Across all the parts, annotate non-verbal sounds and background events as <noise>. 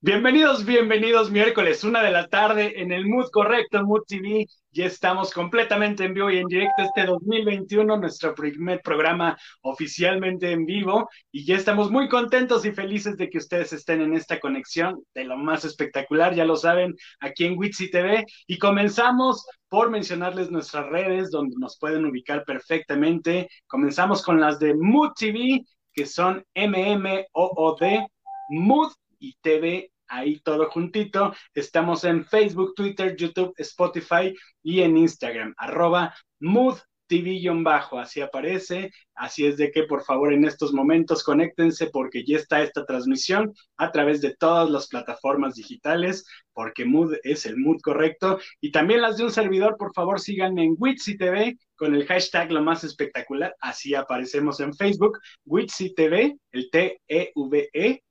Bienvenidos, bienvenidos, miércoles, una de la tarde en el Mood Correcto, Mood TV. Ya estamos completamente en vivo y en directo este 2021, nuestro primer programa oficialmente en vivo. Y ya estamos muy contentos y felices de que ustedes estén en esta conexión de lo más espectacular, ya lo saben, aquí en Witsi TV. Y comenzamos por mencionarles nuestras redes donde nos pueden ubicar perfectamente. Comenzamos con las de Mood TV, que son MMOOD, Mood y TV, ahí todo juntito. Estamos en Facebook, Twitter, YouTube, Spotify y en Instagram, arroba Mood TV-bajo, así aparece, así es de que por favor en estos momentos conéctense porque ya está esta transmisión a través de todas las plataformas digitales, porque Mood es el Mood correcto, y también las de un servidor, por favor síganme en Witsi TV con el hashtag lo más espectacular, así aparecemos en Facebook, Witsi TV, el T-E-V-E,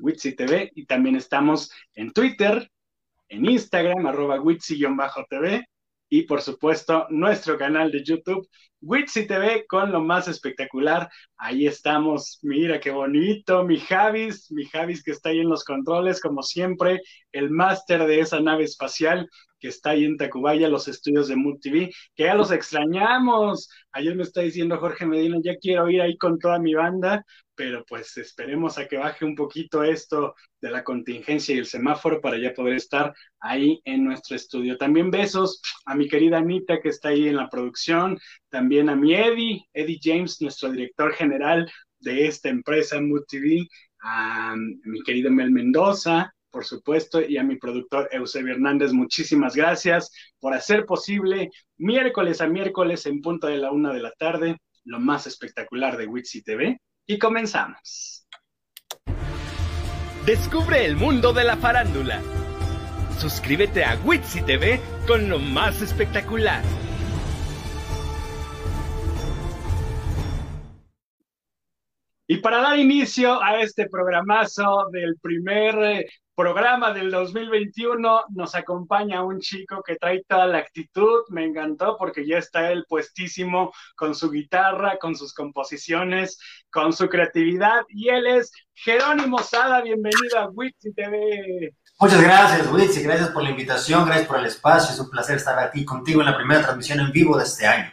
Witsi TV y también estamos en Twitter, en Instagram, arroba Witsi-TV y por supuesto nuestro canal de YouTube, Witsi TV con lo más espectacular. Ahí estamos, mira qué bonito, mi Javis, mi Javis que está ahí en los controles, como siempre, el máster de esa nave espacial que está ahí en Tacubaya, los estudios de Mood TV, que ya los extrañamos. Ayer me está diciendo Jorge Medina, ya quiero ir ahí con toda mi banda, pero pues esperemos a que baje un poquito esto de la contingencia y el semáforo para ya poder estar ahí en nuestro estudio. También besos a mi querida Anita que está ahí en la producción, también a mi Eddie, Eddie James, nuestro director general de esta empresa Mood TV, a mi querido Mel Mendoza, por supuesto, y a mi productor Eusebio Hernández, muchísimas gracias por hacer posible miércoles a miércoles en punto de la una de la tarde, lo más espectacular de Witsi TV. Y comenzamos. Descubre el mundo de la farándula. Suscríbete a Witsi TV con lo más espectacular. Y para dar inicio a este programazo del primer eh, programa del 2021 nos acompaña un chico que trae toda la actitud, me encantó porque ya está él puestísimo con su guitarra, con sus composiciones, con su creatividad. Y él es Jerónimo Sada, bienvenido a Witsi TV. Muchas gracias, Witsi, gracias por la invitación, gracias por el espacio, es un placer estar aquí contigo en la primera transmisión en vivo de este año.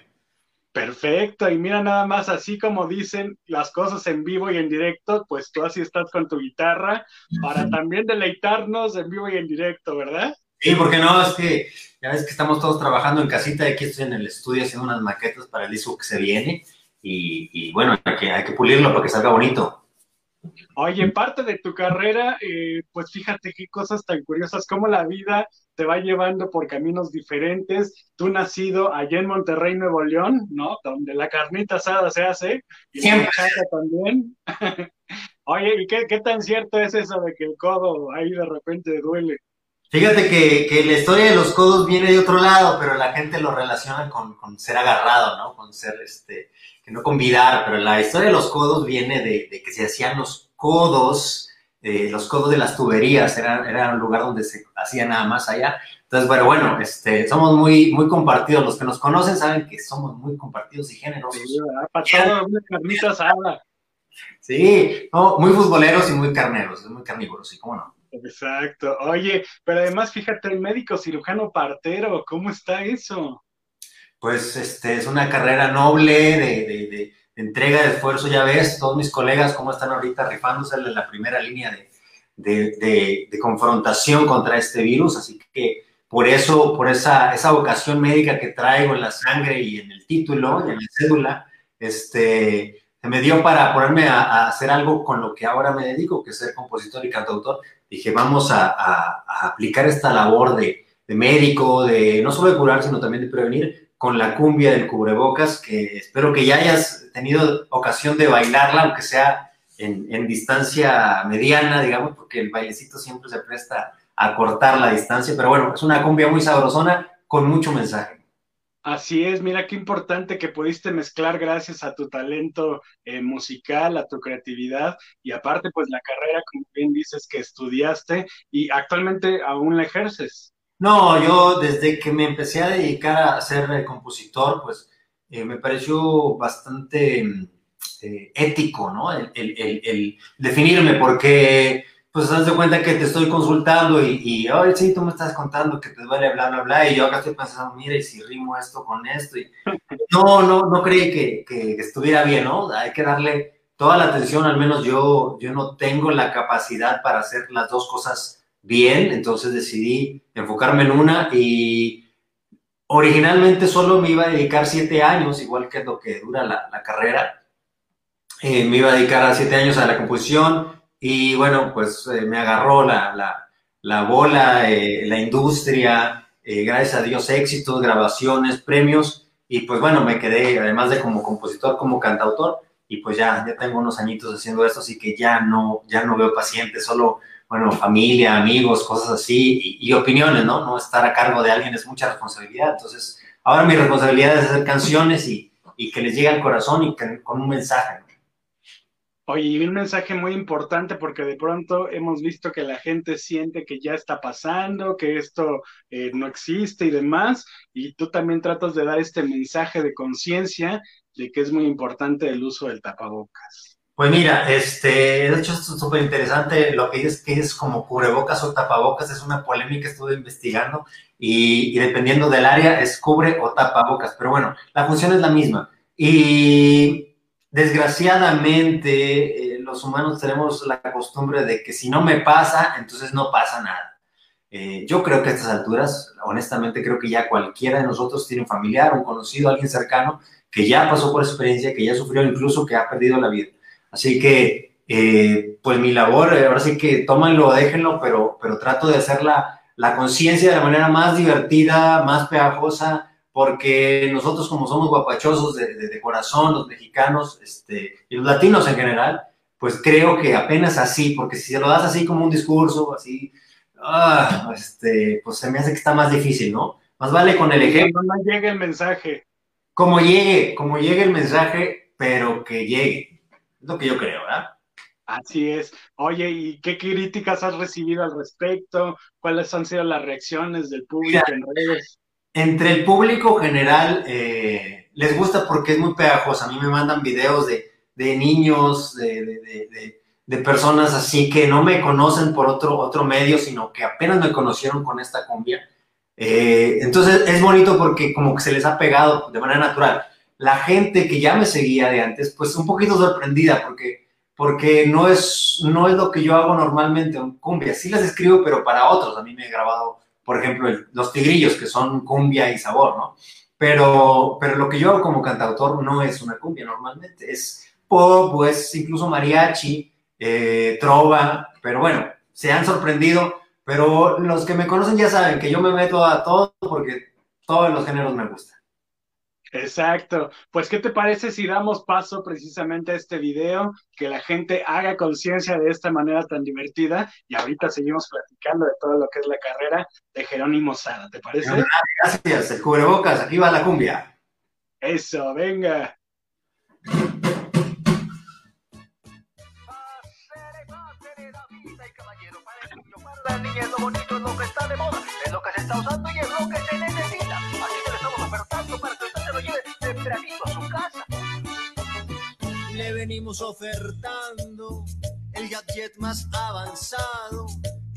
Perfecto, y mira nada más así como dicen las cosas en vivo y en directo, pues tú así estás con tu guitarra para también deleitarnos en vivo y en directo, ¿verdad? Sí, porque no, es que ya ves que estamos todos trabajando en casita, aquí estoy en el estudio haciendo unas maquetas para el disco que se viene y, bueno, hay que, hay que pulirlo para que salga bonito. Oye, parte de tu carrera, eh, pues fíjate qué cosas tan curiosas, cómo la vida te va llevando por caminos diferentes. Tú nacido allá en Monterrey, Nuevo León, ¿no? Donde la carnita asada se hace, y en casa también. <laughs> Oye, ¿y qué, qué, tan cierto es eso de que el codo ahí de repente duele? Fíjate que, que, la historia de los codos viene de otro lado, pero la gente lo relaciona con, con ser agarrado, ¿no? Con ser, este, no convidar, pero la historia de los codos viene de, de que se hacían los codos eh, los codos de las tuberías, era, era un lugar donde se hacía nada más allá. Entonces, bueno, bueno, este, somos muy, muy compartidos. Los que nos conocen saben que somos muy compartidos y generosos. Sí, muy futboleros y muy carneros, muy carnívoros, sí, cómo no. Exacto. Oye, pero además, fíjate, el médico cirujano partero, ¿cómo está eso? Pues este, es una carrera noble de, de entrega de esfuerzo, ya ves, todos mis colegas cómo están ahorita rifándose en la primera línea de, de, confrontación contra este virus, así que por eso, por esa, esa vocación médica que traigo en la sangre y en el título y en la cédula, este, me dio para ponerme a, hacer algo con lo que ahora me dedico, que es ser compositor y cantautor. Dije, vamos a, a aplicar esta labor de, de médico, de no solo de curar, sino también de prevenir, con la cumbia del cubrebocas, que espero que ya hayas tenido ocasión de bailarla, aunque sea en, distancia mediana, digamos, porque el bailecito siempre se presta a cortar la distancia, pero bueno, es una cumbia muy sabrosona con mucho mensaje. Así es, mira qué importante que pudiste mezclar gracias a tu talento eh, musical, a tu creatividad y aparte pues la carrera, como bien dices, que estudiaste y actualmente aún la ejerces. No, yo desde que me empecé a dedicar a ser eh, compositor, pues eh, me pareció bastante eh, ético, ¿no? El, el, el, definirme, porque pues haz de cuenta que te estoy consultando y, y hoy sí, tú me estás contando que te duele, bla, bla, bla, y yo acá estoy pensando, mira, y si rimo esto con esto, y <laughs> no, no, no creí que, que, estuviera bien, ¿no? Hay que darle toda la atención, al menos yo, yo no tengo la capacidad para hacer las dos cosas bien, entonces decidí enfocarme en una y originalmente solo me iba a dedicar siete años, igual que lo que dura la, la carrera, eh, me iba a dedicar a siete años a la composición, y bueno, pues eh, me agarró la, la, la bola, eh, la industria, eh, gracias a Dios éxitos, grabaciones, premios, y pues bueno, me quedé, además de como compositor, como cantautor, y pues ya, ya tengo unos añitos haciendo esto, así que ya no, ya no veo pacientes, solo, bueno, familia, amigos, cosas así, y, opiniones, ¿no? No estar a cargo de alguien es mucha responsabilidad, entonces ahora mi responsabilidad es hacer canciones y, y que les llegue al corazón y con un mensaje, Oye, y un mensaje muy importante porque de pronto hemos visto que la gente siente que ya está pasando, que esto eh, no existe y demás, y tú también tratas de dar este mensaje de conciencia de que es muy importante el uso del tapabocas. Pues mira, este, de hecho es súper interesante lo que dices que es como cubrebocas o tapabocas, es una polémica que estuve investigando y, y dependiendo del área es cubre o tapabocas, pero bueno, la función es la misma. Y desgraciadamente eh, los humanos tenemos la costumbre de que si no me pasa, entonces no pasa nada. Eh, yo creo que a estas alturas, honestamente, creo que ya cualquiera de nosotros tiene un familiar, un conocido, alguien cercano que ya pasó por experiencia, que ya sufrió, incluso que ha perdido la vida. Así que, eh, pues mi labor, ahora sí que tómanlo, déjenlo, pero, pero trato de hacer la, la conciencia de la manera más divertida, más pegajosa, porque nosotros como somos guapachosos de, corazón, los mexicanos este, y los latinos en general, pues creo que apenas así, porque si se lo das así como un discurso, así, ah, este, pues se me hace que está más difícil, ¿no? Más vale con el ejemplo. No llegue el mensaje. Como llegue, como llegue el mensaje, pero que llegue. Es lo que yo creo, ¿verdad? Así es. Oye, ¿y qué críticas has recibido al respecto? ¿Cuáles han sido las reacciones del público en redes? entre el público general eh, les gusta porque es muy pegajosa. A mí me mandan videos de, niños, de, personas así que no me conocen por otro, otro medio, sino que apenas me conocieron con esta cumbia. Eh, entonces es bonito porque como que se les ha pegado de manera natural. La gente que ya me seguía de antes, pues un poquito sorprendida porque, porque no, es, no es lo que yo hago normalmente en cumbia. Sí las escribo, pero para otros. A mí me he grabado por ejemplo, los tigrillos, que son cumbia y sabor, ¿no? Pero, pero lo que yo hago como cantautor no es una cumbia normalmente, es pop, pues incluso mariachi, eh, trova, pero bueno, se han sorprendido, pero los que me conocen ya saben que yo me meto a todo porque todos los géneros me gustan. Exacto. Pues, ¿qué te parece si damos paso precisamente a este video, que la gente haga conciencia de esta manera tan divertida y ahorita seguimos platicando de todo lo que es la carrera de Jerónimo Sada, ¿te parece? Gracias, el cubrebocas, aquí va la cumbia. Eso, venga. bonito es lo que está de moda, es lo que se está usando y es lo que se le venimos ofertando el gadget más avanzado,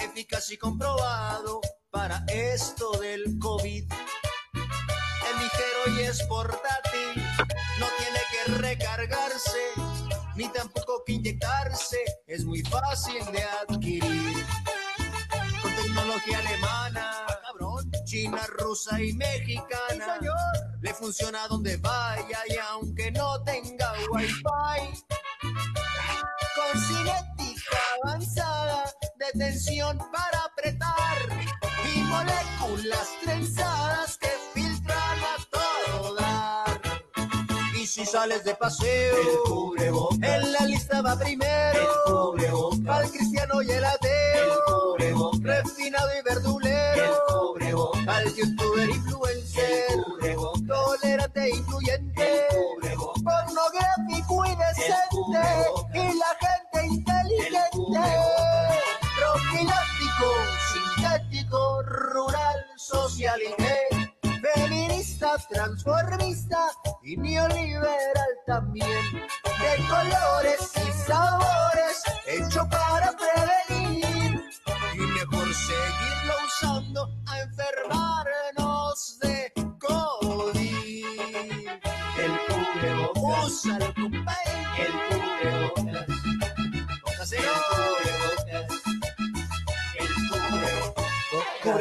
eficaz y comprobado para esto del COVID. Es ligero y es portátil, no tiene que recargarse, ni tampoco que inyectarse, es muy fácil de adquirir. Con tecnología alemana, china, rusa y mexicana. Le funciona donde vaya y aunque no tenga wifi. Con cinética avanzada, detención para apretar y moléculas trenzadas que filtran a todo dar. Y si sales de paseo, en la lista va primero. El Al cristiano y el ateo, el refinado y verdulero, el youtuber influencer tolerante e incluyente, pornográfico y decente, y la gente inteligente, profiláctico, sintético, rural, social y feminista, transformista y neoliberal también, de colores y sabores,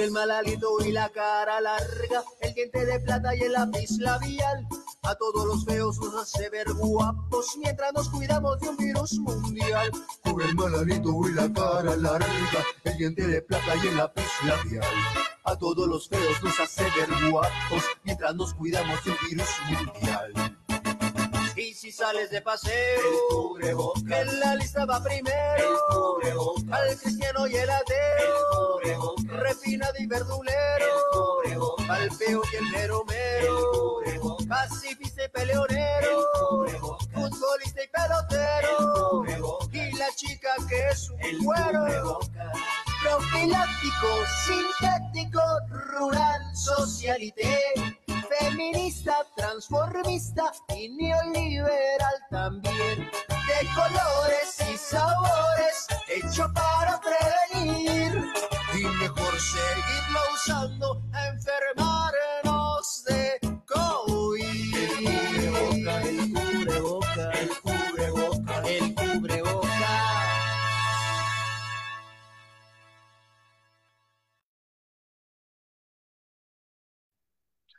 Cubre el mal aliento y la cara larga, el diente de plata y el lápiz labial. A todos los feos nos hace ver guapos mientras nos cuidamos de un virus mundial. Cubre el mal aliento y la cara larga, el diente de plata y el lápiz labial. A todos los feos nos hace ver guapos mientras nos cuidamos de un virus mundial. Si sales de paseo, en la lista va primero. Al cristiano y el ateo, refinado y verdulero. Al feo y el mero mero, pacifista y peleonero. Futbolista y pelotero. Y la chica que es un cuero. Profiláctico, sintético, rural, socialité feminista, transformista y neoliberal también. De colores y sabores, hecho para prevenir. Y mejor seguirlo usando a enfermarnos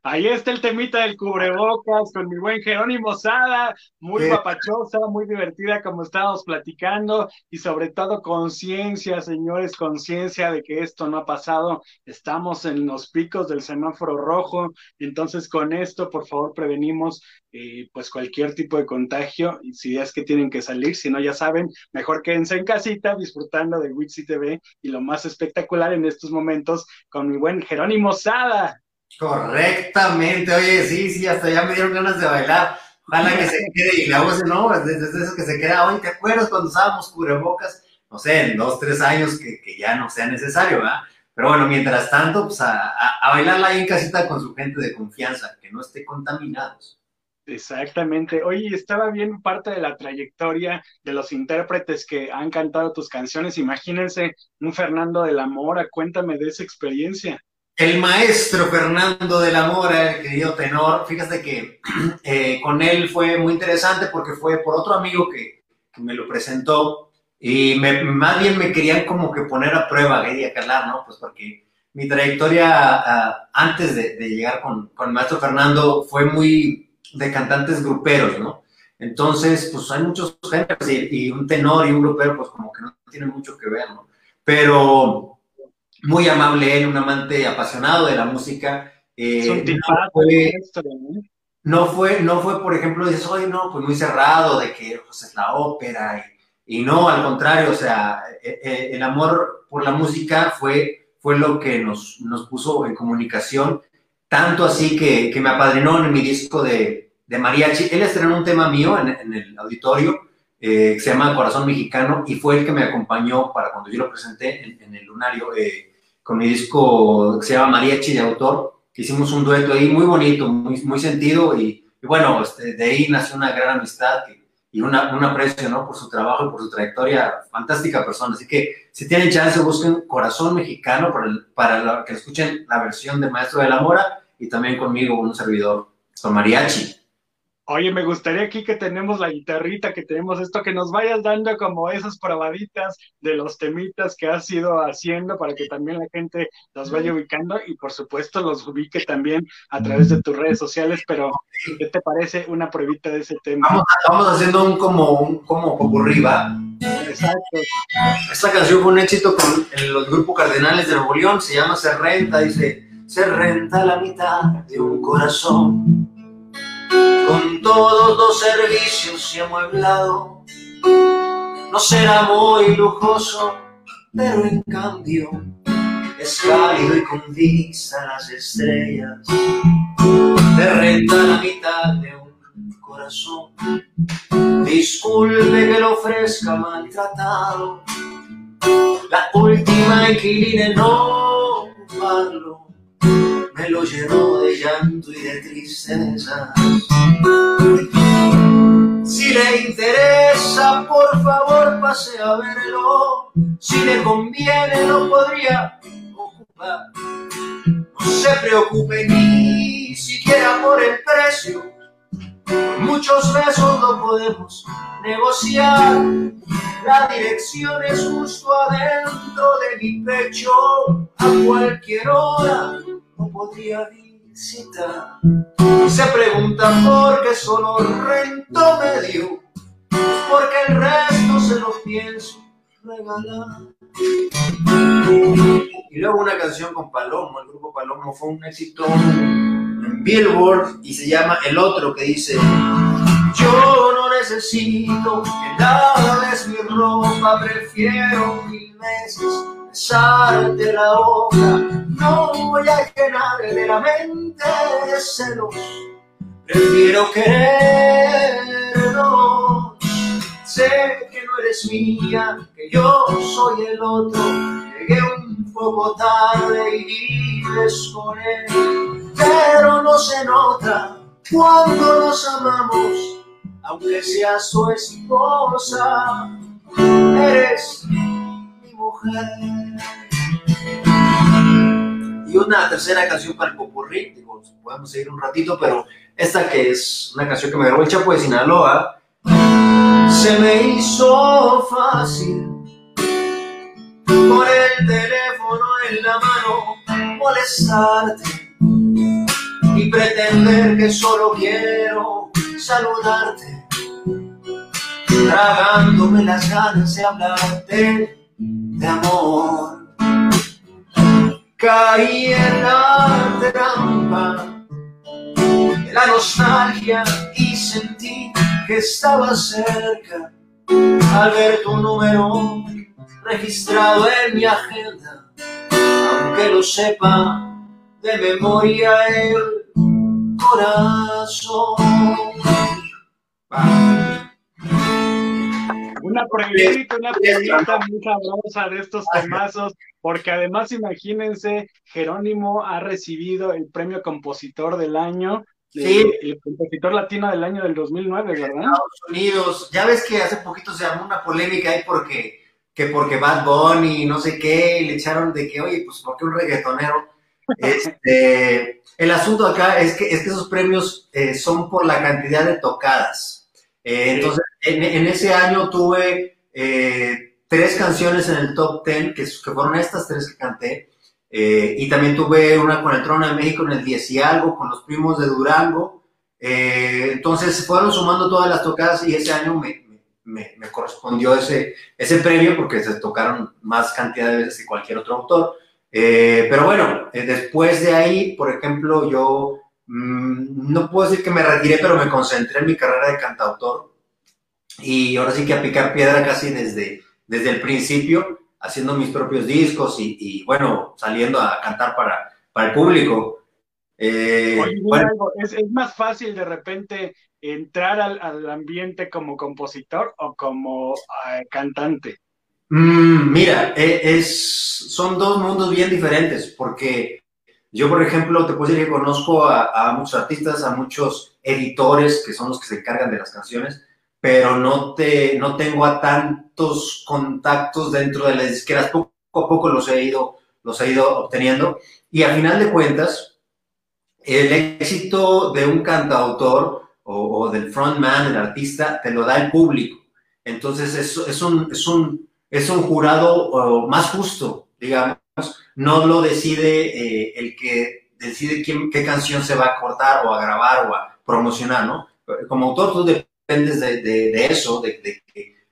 Ahí está el temita del cubrebocas con mi buen Jerónimo Sada, muy papachosa, muy divertida como estábamos platicando y sobre todo conciencia, señores, conciencia de que esto no ha pasado. Estamos en los picos del semáforo rojo, entonces con esto, por favor, prevenimos eh, pues cualquier tipo de contagio y si es que tienen que salir, si no ya saben, mejor quédense en casita disfrutando de Wixi TV y lo más espectacular en estos momentos con mi buen Jerónimo Sada. Correctamente, oye, sí, sí, hasta ya me dieron ganas de bailar. Ojalá que se <laughs> quede y la voz, no, desde eso que se queda, oye, ¿te acuerdas cuando usábamos cubrebocas? No sé, en dos, tres años que, que ya no sea necesario, ¿verdad? Pero bueno, mientras tanto, pues a, a, a bailarla ahí en casita con su gente de confianza, que no esté contaminados. Exactamente. Oye, estaba viendo parte de la trayectoria de los intérpretes que han cantado tus canciones. Imagínense un Fernando de la Mora, cuéntame de esa experiencia. El maestro Fernando de la Mora, el querido tenor, fíjate que <clears throat> eh, con él fue muy interesante porque fue por otro amigo que, que me lo presentó y me, más bien me querían como que poner a prueba, quería calar, ¿no? Pues porque mi trayectoria uh, antes de, de llegar con, con, el maestro Fernando fue muy de cantantes gruperos, ¿no? Entonces, pues hay muchos géneros y, y un tenor y un grupero, pues como que no tienen mucho que ver, ¿no? Pero muy amable él, un amante apasionado de la música. Eh, no, fue, ¿eh? no, fue, no fue, por ejemplo, dices, oye, no, pues muy cerrado, de que pues, es la ópera. Y, y, no, al contrario, o sea, eh, el amor por la música fue, fue lo que nos, nos puso en comunicación, tanto así que, que me apadrinó en mi disco de, de mariachi. Él estrenó un tema mío en, en el auditorio, eh, que se llama Corazón Mexicano, y fue el que me acompañó para cuando yo lo presenté en, en el lunario eh, con mi disco que se llama Mariachi de autor. Hicimos un dueto ahí muy bonito, muy, muy sentido, y, bueno, este, de ahí nació una gran amistad que, y una, un aprecio ¿no? por su trabajo y por su trayectoria. Fantástica persona. Así que si tienen chance, busquen Corazón Mexicano para, el, para la, que escuchen la versión de Maestro de la Mora y también conmigo, un servidor, con mariachi. Oye, me gustaría aquí que tenemos la guitarrita, que tenemos esto, que nos vayas dando como esas probaditas de los temitas que has ido haciendo para que también la gente los vaya ubicando y por supuesto los ubique también a través de tus redes sociales, pero ¿qué te parece una pruebita de ese tema? Vamos, vamos haciendo un como un como popurrí, ¿va? Exacto. Esta canción fue un éxito con los grupos Cardenales de Nuevo León, se llama Se Renta, dice, se renta la mitad de un corazón con todos los servicios y amueblado. No será muy lujoso, pero en cambio es cálido y con vista a las estrellas. Te renta la mitad de un corazón. Disculpe que lo ofrezca maltratado. La última inquilina no ocuparlo me lo llenó de llanto y de tristeza. Si le interesa, por favor pase a verlo. Si le conviene, lo podría ocupar. No se preocupe ni siquiera por el precio. Muchos besos lo podemos negociar. La dirección es justo adentro de mi pecho. A cualquier hora podría visitar. Se preguntan por qué solo rento medio. Porque el resto se lo pienso regalar. Y luego una canción con Palomo, el grupo Palomo fue un éxito en Billboard y se llama El Otro que dice, yo no necesito que laves mi ropa, prefiero mil veces besarte la boca, no voy a llenar de la mente de celos, prefiero querernos, sé que no eres mía, que yo soy el otro, llegué un poco tarde y vives con él, pero no se nota cuando nos amamos, aunque seas su esposa, eres. Y una tercera canción para el popurrí, digo, podemos seguir un ratito, pero esta que es una canción que me grabó el Chapo de Sinaloa, se me hizo fácil. Con el teléfono en la mano molestarte y pretender que solo quiero saludarte, tragándome las ganas de hablarte de amor. Caí en la trampa de la nostalgia y sentí que estaba cerca al ver tu número registrado en mi agenda, aunque lo sepa de memoria el corazón. Una pregunta, una pregunta muy sabrosa de estos temazos, porque además imagínense, Jerónimo ha recibido el premio compositor del año, Sí. el compositor latino del año del 2009, ¿verdad? Estados Unidos. Ya ves que hace poquito se armó una polémica ahí porque, que porque Bad Bunny, no sé qué, y le echaron de que, oye, pues, ¿por qué un reggaetonero? <laughs> Este, el asunto acá es que, es que esos premios eh, son por la cantidad de tocadas. Eh, entonces, en, ese año tuve eh, tres canciones en el top ten, que, fueron estas tres que canté. Eh, y también tuve una con el Trono de México en el 10 y algo, con los primos de Durango. Eh, entonces fueron sumando todas las tocadas y ese año me, me, correspondió ese, ese premio porque se tocaron más cantidad de veces que cualquier otro autor. Eh, pero bueno, después de ahí, por ejemplo, yo mmm, no puedo decir que me retiré, pero me concentré en mi carrera de cantautor. Y ahora sí que a picar piedra casi desde, desde el principio haciendo mis propios discos y, y, bueno, saliendo a cantar para, para el público. Eh, Oye, bueno, algo, ¿es, ¿es, más fácil de repente entrar al, al ambiente como compositor o como uh, cantante? Mmm, mira, es, son dos mundos bien diferentes, porque yo, por ejemplo, te puedo decir que conozco a, a muchos artistas, a muchos editores, que son los que se encargan de las canciones, pero no, te, no tengo a tantos contactos dentro de las disqueras, poco a poco los he ido, los he ido obteniendo. Y al final de cuentas, el éxito de un cantautor o, o del frontman, el artista, te lo da el público. Entonces es, es, un, es, un, es un jurado más justo, digamos. No lo decide eh, el que decide quién, qué canción se va a cortar o a grabar o a promocionar, ¿no? Como autor tú dependes de, de, de eso, de,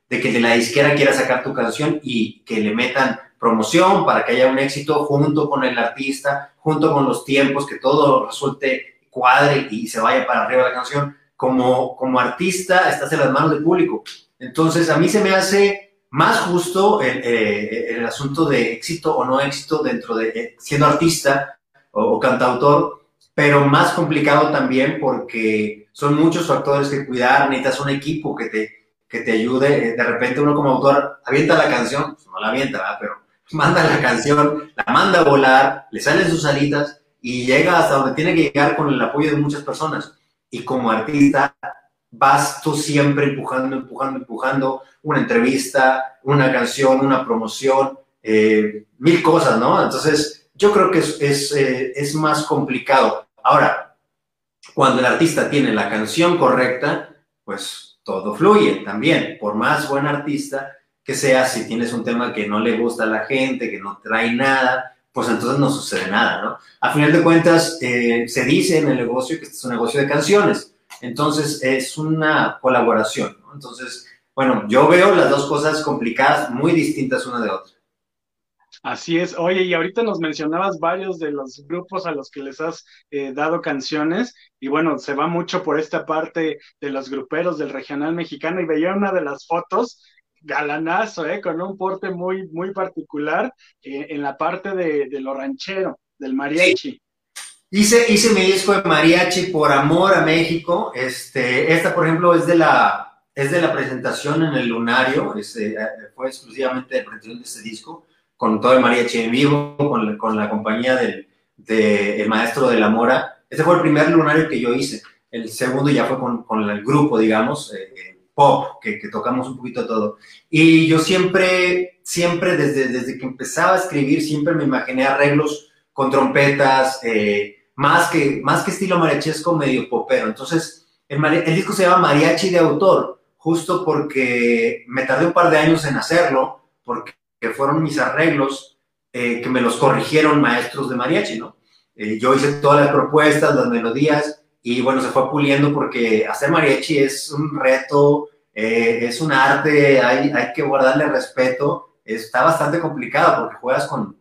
que de la disquera quiera sacar tu canción y que le metan promoción para que haya un éxito junto con el artista, junto con los tiempos, que todo resulte cuadre y se vaya para arriba la canción. Como, como artista estás en las manos del público. Entonces a mí se me hace más justo el, eh, el asunto de éxito o no éxito dentro de eh, siendo artista o cantautor, pero más complicado también porque son muchos factores que cuidar, necesitas un equipo que te, que te ayude. De repente uno como autor avienta la canción, pues no la avienta, ¿verdad? pero <laughs> manda la canción, la manda a volar, le salen sus alitas y llega hasta donde tiene que llegar con el apoyo de muchas personas. Y como artista vas tú siempre empujando, empujando, empujando una entrevista, una canción, una promoción, eh, mil cosas, ¿no? Entonces yo creo que es, es, eh, es más complicado. Ahora, cuando el artista tiene la canción correcta, pues todo fluye también. Por más buen artista que sea si tienes un tema que no le gusta a la gente, que no trae nada, pues entonces no sucede nada, ¿no? A final de cuentas, eh, se dice en el negocio que este es un negocio de canciones, entonces es una colaboración, ¿no? Entonces, bueno, yo veo las dos cosas complicadas, muy distintas una de otra. Así es. Oye, y ahorita nos mencionabas varios de los grupos a los que les has eh, dado canciones, y bueno, se va mucho por esta parte de los gruperos del regional mexicano, y veía una de las fotos, galanazo, ¿eh? con un porte muy, muy particular eh, en la parte de, lo ranchero, del mariachi. Hice, hice mi disco de mariachi por amor a México. Este, esta, por ejemplo, es de la, es de la presentación en el Lunario, eh, fue exclusivamente de presentación de este disco con todo el mariachi en vivo, con, con la compañía del de maestro de la Mora. Ese fue el primer lunario que yo hice. El segundo ya fue con, con el grupo, digamos, eh, eh, pop, que, que, tocamos un poquito todo. Y yo siempre, siempre, desde, desde que empezaba a escribir, siempre me imaginé arreglos con trompetas, eh, más, que, más que estilo mariachesco, medio popero. Entonces, el, el disco se llama Mariachi de Autor, justo porque me tardé un par de años en hacerlo, porque que fueron mis arreglos, eh, que me los corrigieron maestros de mariachi, ¿no? Eh, yo hice todas las propuestas, las melodías, y bueno, se fue puliendo porque hacer mariachi es un reto, eh, es un arte, hay, hay que guardarle respeto, está bastante complicado porque juegas con,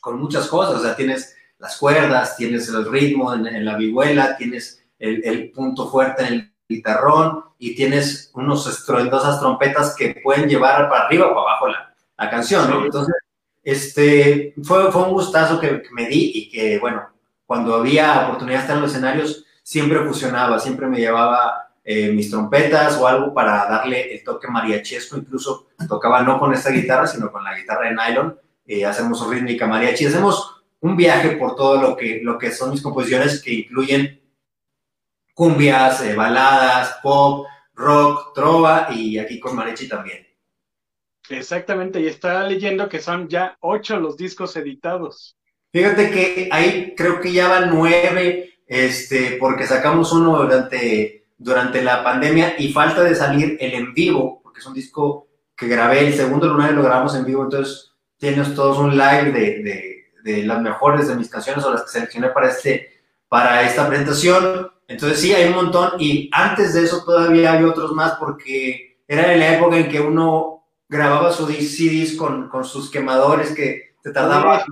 con muchas cosas, o sea, tienes las cuerdas, tienes el ritmo en, la vihuela, tienes el, el, punto fuerte en el guitarrón y tienes unos estruendosas trompetas que pueden llevar para arriba o para abajo la, la canción, ¿no? Entonces, este, fue, fue un gustazo que, me di y que, bueno, cuando había oportunidad de estar en los escenarios, siempre fusionaba, siempre me llevaba eh, mis trompetas o algo para darle el toque mariachesco, incluso tocaba no con esta guitarra, sino con la guitarra de nylon, eh, hacemos rítmica mariachi, hacemos un viaje por todo lo que, lo que son mis composiciones que incluyen cumbias, eh, baladas, pop, rock, trova y aquí con mariachi también. Exactamente, y está leyendo que son ya ocho los discos editados. Fíjate que ahí creo que ya van nueve, este, porque sacamos uno durante, durante la pandemia y falta de salir el en vivo, porque es un disco que grabé, el segundo lunar lo grabamos en vivo, entonces tienes todos un live de, de, de, las mejores de mis canciones o las que seleccioné para, este, para esta presentación. Entonces sí, hay un montón y antes de eso todavía hay otros más porque era en la época en que uno grababa sus CDs con, con sus quemadores que te tardaba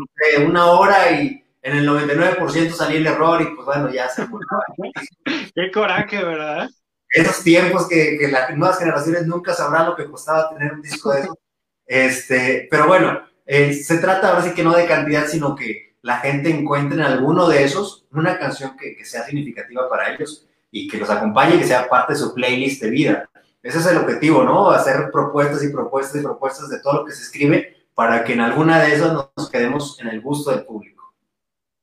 una hora y en el 99% salía el error y pues bueno, ya se <laughs> Qué coraje, ¿verdad? Esos tiempos que, que, las nuevas generaciones nunca sabrán lo que costaba tener un disco de eso. Este, pero bueno, eh, se trata ahora sí que no de cantidad, sino que la gente encuentre en alguno de esos una canción que, que sea significativa para ellos y que los acompañe y que sea parte de su playlist de vida. Ese es el objetivo, ¿no? Hacer propuestas y propuestas y propuestas de todo lo que se escribe para que en alguna de esas nos quedemos en el gusto del público.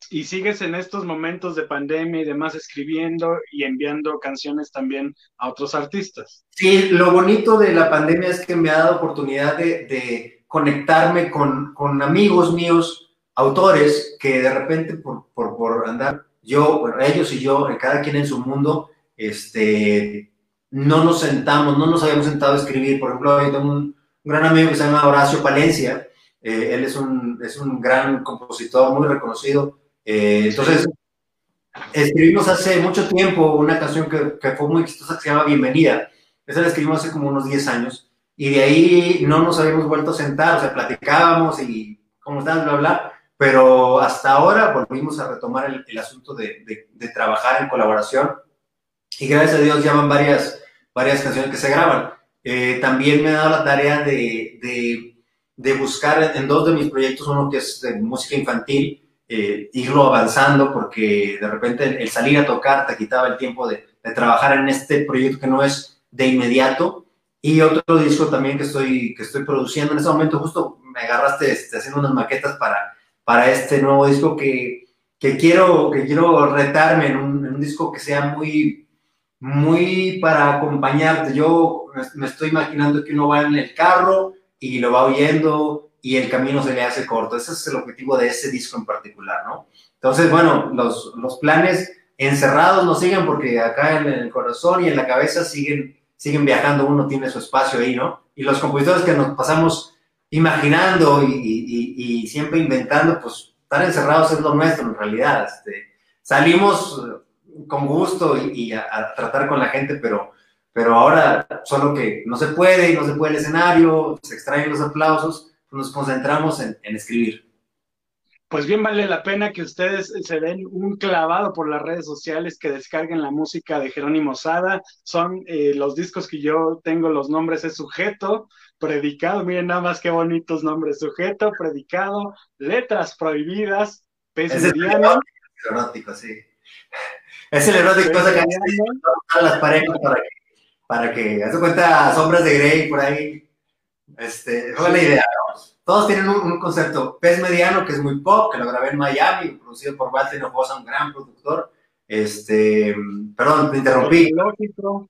Y sigues en estos momentos de pandemia y demás escribiendo y enviando canciones también a otros artistas. Sí, lo bonito de la pandemia es que me ha dado oportunidad de, conectarme con, con, amigos míos, autores, que de repente por, por, por andar yo, ellos y yo, cada quien en su mundo, este, no nos sentamos, no nos habíamos sentado a escribir. Por ejemplo, hay un, gran amigo que se llama Horacio Palencia, eh, él es un, es un gran compositor muy reconocido. Eh, entonces, escribimos hace mucho tiempo una canción que, que, fue muy exitosa que se llama Bienvenida. Esa la escribimos hace como unos 10 años y de ahí no nos habíamos vuelto a sentar, o sea, platicábamos y cómo estás, bla, bla, pero hasta ahora volvimos a retomar el, el asunto de, de, de, trabajar en colaboración y gracias a Dios ya van varias, varias canciones que se graban. Eh, también me he dado la tarea de, de, buscar en dos de mis proyectos, uno que es de música infantil, eh, irlo avanzando porque de repente el, salir a tocar te quitaba el tiempo de, trabajar en este proyecto que no es de inmediato. Y otro disco también que estoy, que estoy produciendo. En este momento justo me agarraste este, haciendo unas maquetas para, para este nuevo disco que, que, quiero, que quiero retarme en un disco que sea muy muy para acompañarte. Yo me estoy imaginando que uno va en el carro y lo va oyendo y el camino se le hace corto. Ese es el objetivo de ese disco en particular, ¿no? Entonces, bueno, los, los planes encerrados no siguen porque acá en el corazón y en la cabeza siguen, siguen viajando, uno tiene su espacio ahí, ¿no? Y los compositores que nos pasamos imaginando y, siempre inventando, pues estar encerrados es lo nuestro en realidad. Este, salimos con gusto y, a, tratar con la gente, pero, pero ahora solo que no se puede, no se puede el escenario, se extraen los aplausos, nos concentramos en, escribir. Pues bien vale la pena que ustedes se den un clavado por las redes sociales, que descarguen la música de Jerónimo Sada. Son eh, los discos que yo tengo, los nombres es sujeto, predicado, miren nada más qué bonitos nombres, sujeto, predicado, letras prohibidas, pez mediano. Es el erótico, sí. Es el erótico, cosa que las parejas para que, para que, haz cuenta, sombras de Grey por ahí. Este, fue la idea, Todos tienen un, concepto. Pez mediano, que es muy pop, que lo grabé en Miami, producido por Walter Hinojosa, un gran productor. Este, perdón, te interrumpí. Cosmológico.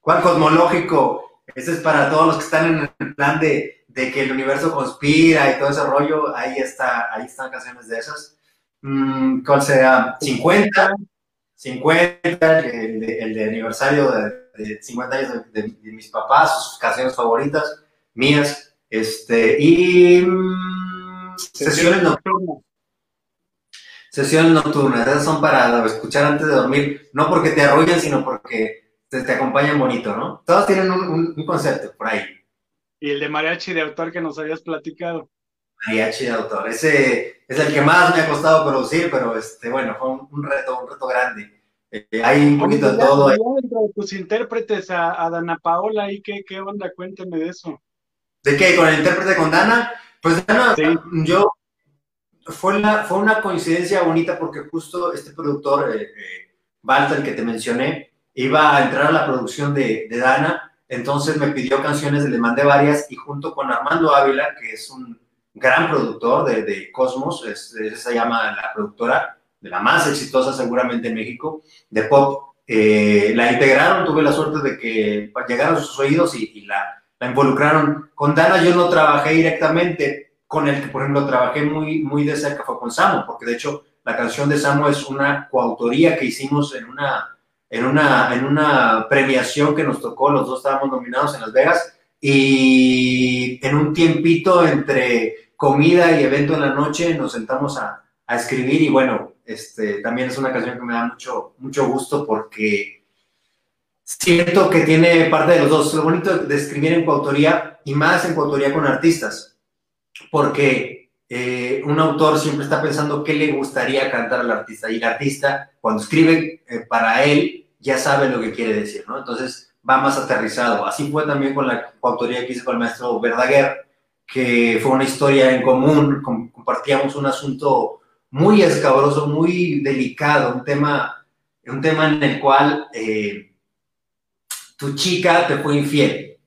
¿Cuál cosmológico? Ese es para todos los que están en el plan de, de que el universo conspira y todo ese rollo. Ahí está, ahí están canciones de esas. Mm, ¿Cuál será? 50. 50, el de, el de aniversario de, 50 años de, mis papás, sus canciones favoritas, mías, este, y mm, sesiones nocturnas. Sesiones nocturnas, esas son para escuchar antes de dormir, no porque te arrullen, sino porque te, te acompañan bonito, ¿no? Todos tienen un, un, concepto por ahí. Y el de mariachi de autor que nos habías platicado. Mariachi de autor, ese es el que más me ha costado producir, pero este, bueno, fue un, reto, un reto grande. Eh, hay un poquito de todo. Dentro de tus intérpretes a, Dana Paola, ¿y qué, qué onda? Cuéntame de eso. ¿De qué? ¿Con el intérprete con Dana? Pues Dana, yo, fue, la, fue una coincidencia bonita porque justo este productor, eh, eh el que te mencioné, iba a entrar a la producción de, de Dana, entonces me pidió canciones, le mandé varias y junto con Armando Ávila, que es un gran productor de, de Cosmos, es, se llama la productora, de la más exitosa seguramente en México, de pop. Eh, la integraron, tuve la suerte de que llegaron a sus oídos y, la, la, involucraron. Con Dana yo no trabajé directamente, con el que por ejemplo trabajé muy, muy de cerca fue con Samo, porque de hecho la canción de Samo es una coautoría que hicimos en una, en una, en una premiación que nos tocó, los dos estábamos nominados en Las Vegas, y en un tiempito entre comida y evento en la noche, nos sentamos a, escribir y bueno, este, también es una canción que me da mucho, mucho gusto porque siento que tiene parte de los dos. Lo bonito de escribir en coautoría y más en coautoría con artistas, porque eh, un autor siempre está pensando qué le gustaría cantar al artista y el artista cuando escribe eh, para él ya sabe lo que quiere decir, ¿no? Entonces va más aterrizado. Así fue también con la coautoría que hice con el maestro Verdaguer, que fue una historia en común, compartíamos un asunto muy escabroso, muy delicado, un tema, un tema en el cual eh, tu chica te fue infiel.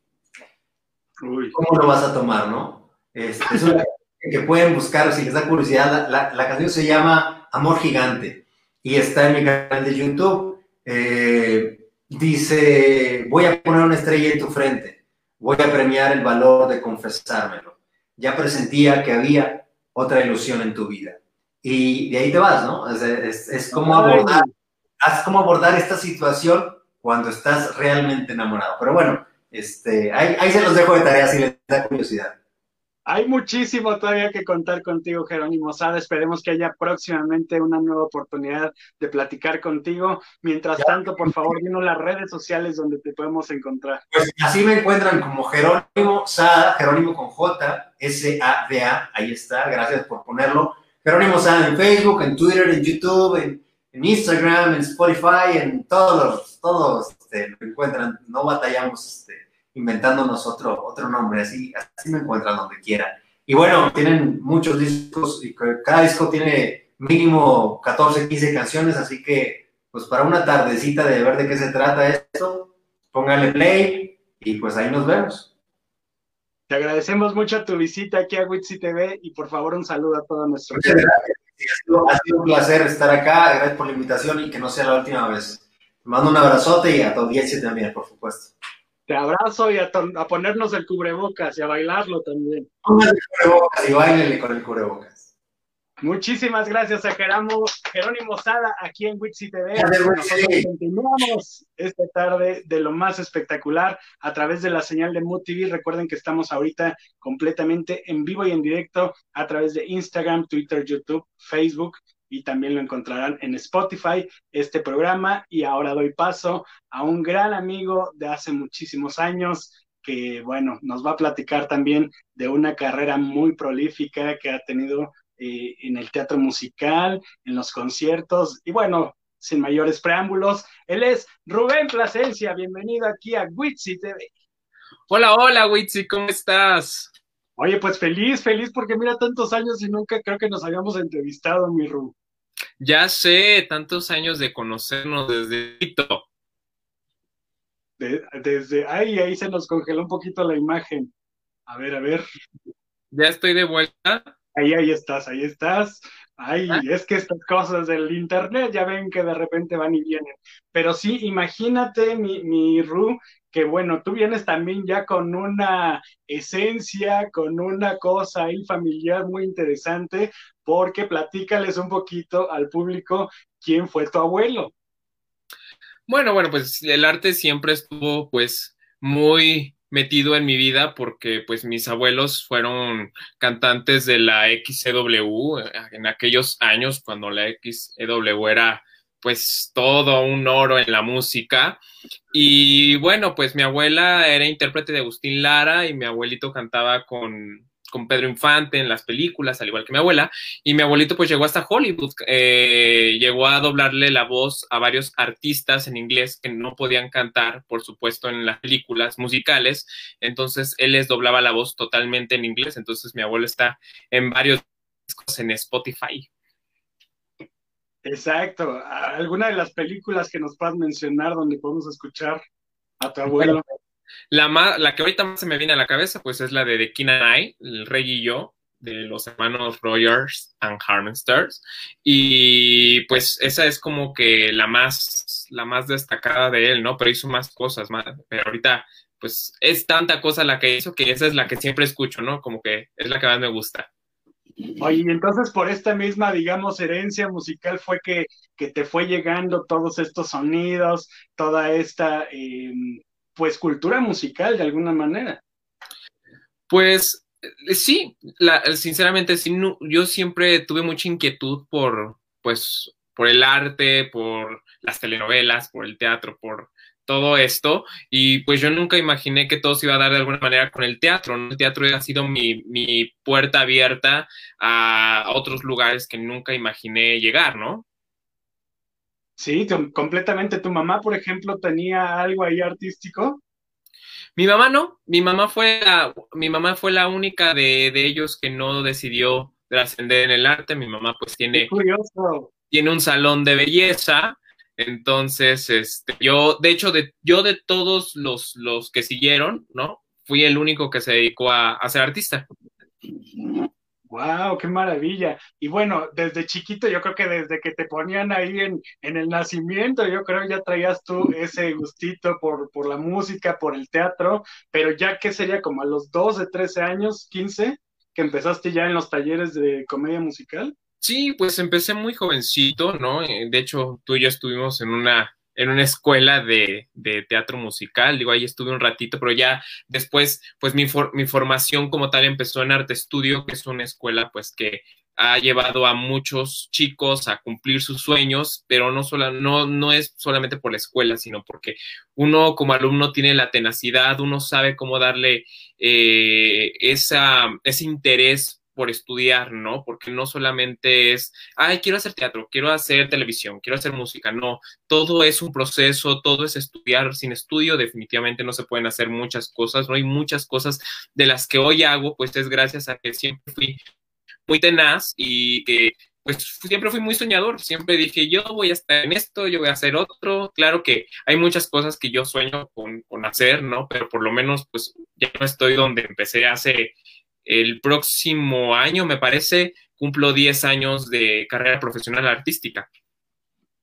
¿Cómo lo vas a tomar, no? Es, es una <laughs> que pueden buscar si les da curiosidad. La, la, canción se llama Amor Gigante y está en mi canal de YouTube. Eh, dice, voy a poner una estrella en tu frente, voy a premiar el valor de confesármelo ya presentía que había otra ilusión en tu vida. Y de ahí te vas, ¿no? Es, es, como abordar, es como abordar esta situación cuando estás realmente enamorado. Pero bueno, este, ahí, ahí se los dejo de tarea si les da curiosidad. Hay muchísimo todavía que contar contigo, Jerónimo Sada. Esperemos que haya próximamente una nueva oportunidad de platicar contigo. Mientras tanto, por favor, dinos las redes sociales donde te podemos encontrar. Pues así me encuentran como Jerónimo Sada, Jerónimo con J, S-A-D-A. Ahí está, gracias por ponerlo. Jerónimo Sada en Facebook, en Twitter, en YouTube, en, Instagram, en Spotify, en todos, todos este, me encuentran. No batallamos este, inventándonos otro, otro nombre, así, así me encuentran donde quiera. Y bueno, tienen muchos discos y cada disco tiene mínimo 14, 15 canciones, así que pues para una tardecita de ver de qué se trata esto, póngale play y pues ahí nos vemos. Te agradecemos mucho tu visita aquí a Witsi TV y por favor un saludo a todos nuestros. Muchas gracias. Ha sido, un placer estar acá, gracias por la invitación y que no sea la última vez. Te mando un abrazote y a tu audiencia también, por supuesto. Te abrazo y a, ponernos el cubrebocas y a bailarlo también. Póngale el cubrebocas y bailele con el cubrebocas. Muchísimas gracias a aquí Jerónimo Sada aquí en Wixi TV. Nosotros continuamos esta tarde de lo más espectacular a través de la señal de Mood TV. Recuerden que estamos ahorita completamente en vivo y en directo a través de Instagram, Twitter, YouTube, Facebook y también lo encontrarán en Spotify, este programa. Y ahora doy paso a un gran amigo de hace muchísimos años, que, bueno, nos va a platicar también de una carrera muy prolífica que ha tenido eh, en el teatro musical, en los conciertos, y bueno, sin mayores preámbulos, él es Rubén Plasencia, bienvenido aquí a Witsi TV. Hola, hola, Witsi, ¿cómo estás? Oye, pues feliz, feliz porque mira tantos años y nunca creo que nos habíamos entrevistado, mi Ru. Ya sé, tantos años de conocernos desde Tito desde, ay, ahí se nos congeló un poquito la imagen. A ver, a ver. Ya estoy de vuelta. Ahí, ahí estás, ahí estás. Ay, es que estas cosas del internet ya ven que de repente van y vienen. Pero sí, imagínate, mi, mi Ru, que bueno, tú vienes también ya con una esencia, con una cosa ahí familiar muy interesante, porque platícales un poquito al público quién fue tu abuelo. Bueno, bueno, pues el arte siempre estuvo pues muy metido en mi vida porque pues mis abuelos fueron cantantes de la XCW eh, en aquellos años cuando la XCW era pues todo un oro en la música. Y bueno, pues mi abuela era intérprete de Agustín Lara y mi abuelito cantaba con con Pedro Infante en las películas, al igual que mi abuela, y mi abuelito pues llegó hasta Hollywood, eh, llegó a doblarle la voz a varios artistas en inglés que no podían cantar, por supuesto, en las películas musicales, entonces él les doblaba la voz totalmente en inglés, entonces mi abuelo está en varios discos en Spotify. Exacto, ¿alguna de las películas que nos puedas mencionar donde podemos escuchar a tu abuelo? La, la que ahorita más se me viene a la cabeza, pues es la de The King and El Rey y Yo, de los hermanos Rogers and Harmonsters. Y pues esa es como que la más, la más destacada de él, ¿no? Pero hizo más cosas, más. Pero ahorita, pues es tanta cosa la que hizo que esa es la que siempre escucho, ¿no? Como que es la que más me gusta. Oye, y entonces por esta misma, digamos, herencia musical fue que, que te fue llegando todos estos sonidos, toda esta, em, pues cultura musical de alguna manera. Pues eh, sí, sinceramente sí, yo siempre tuve mucha inquietud por, pues, por el arte, por las telenovelas, por el teatro, por todo esto, y pues yo nunca imaginé que todo se iba a dar de alguna manera con el teatro, El teatro ha sido mi, mi puerta abierta a otros lugares que nunca imaginé llegar, ¿no? Sí, completamente. ¿Tu mamá, por ejemplo, tenía algo ahí artístico? Mi mamá no, mi mamá fue la, mi mamá fue la única de, ellos que no decidió trascender en el arte. Mi mamá pues tiene, tiene un salón de belleza. Entonces, este, yo, de hecho, de, yo de todos los, los que siguieron, ¿no? Fui el único que se dedicó a, a ser artista. ¡Wow! ¡Qué maravilla! Y bueno, desde chiquito, yo creo que desde que te ponían ahí en, en el nacimiento, yo creo ya traías tú ese gustito por, por la música, por el teatro, pero ya que sería como a los 12, 13 años, 15, que empezaste ya en los talleres de comedia musical. Sí, pues empecé muy jovencito, ¿no? Eh, de hecho, tú y yo estuvimos en una en una escuela de, teatro musical, digo, ahí estuve un ratito, pero ya después, pues mi, mi formación como tal empezó en Arte Estudio, que es una escuela pues que ha llevado a muchos chicos a cumplir sus sueños, pero no, solo, no, no es solamente por la escuela, sino porque uno como alumno tiene la tenacidad, uno sabe cómo darle eh, esa, ese interés por estudiar, ¿no? Porque no solamente es, ay, quiero hacer teatro, quiero hacer televisión, quiero hacer música, no, todo es un proceso, todo es estudiar. Sin estudio definitivamente no se pueden hacer muchas cosas, no hay muchas cosas de las que hoy hago, pues es gracias a que siempre fui muy tenaz y que pues siempre fui muy soñador, siempre dije, yo voy a estar en esto, yo voy a hacer otro. Claro que hay muchas cosas que yo sueño con, con hacer, ¿no? Pero por lo menos, pues ya no estoy donde empecé hace el próximo año, me parece, cumplo 10 años de carrera profesional artística.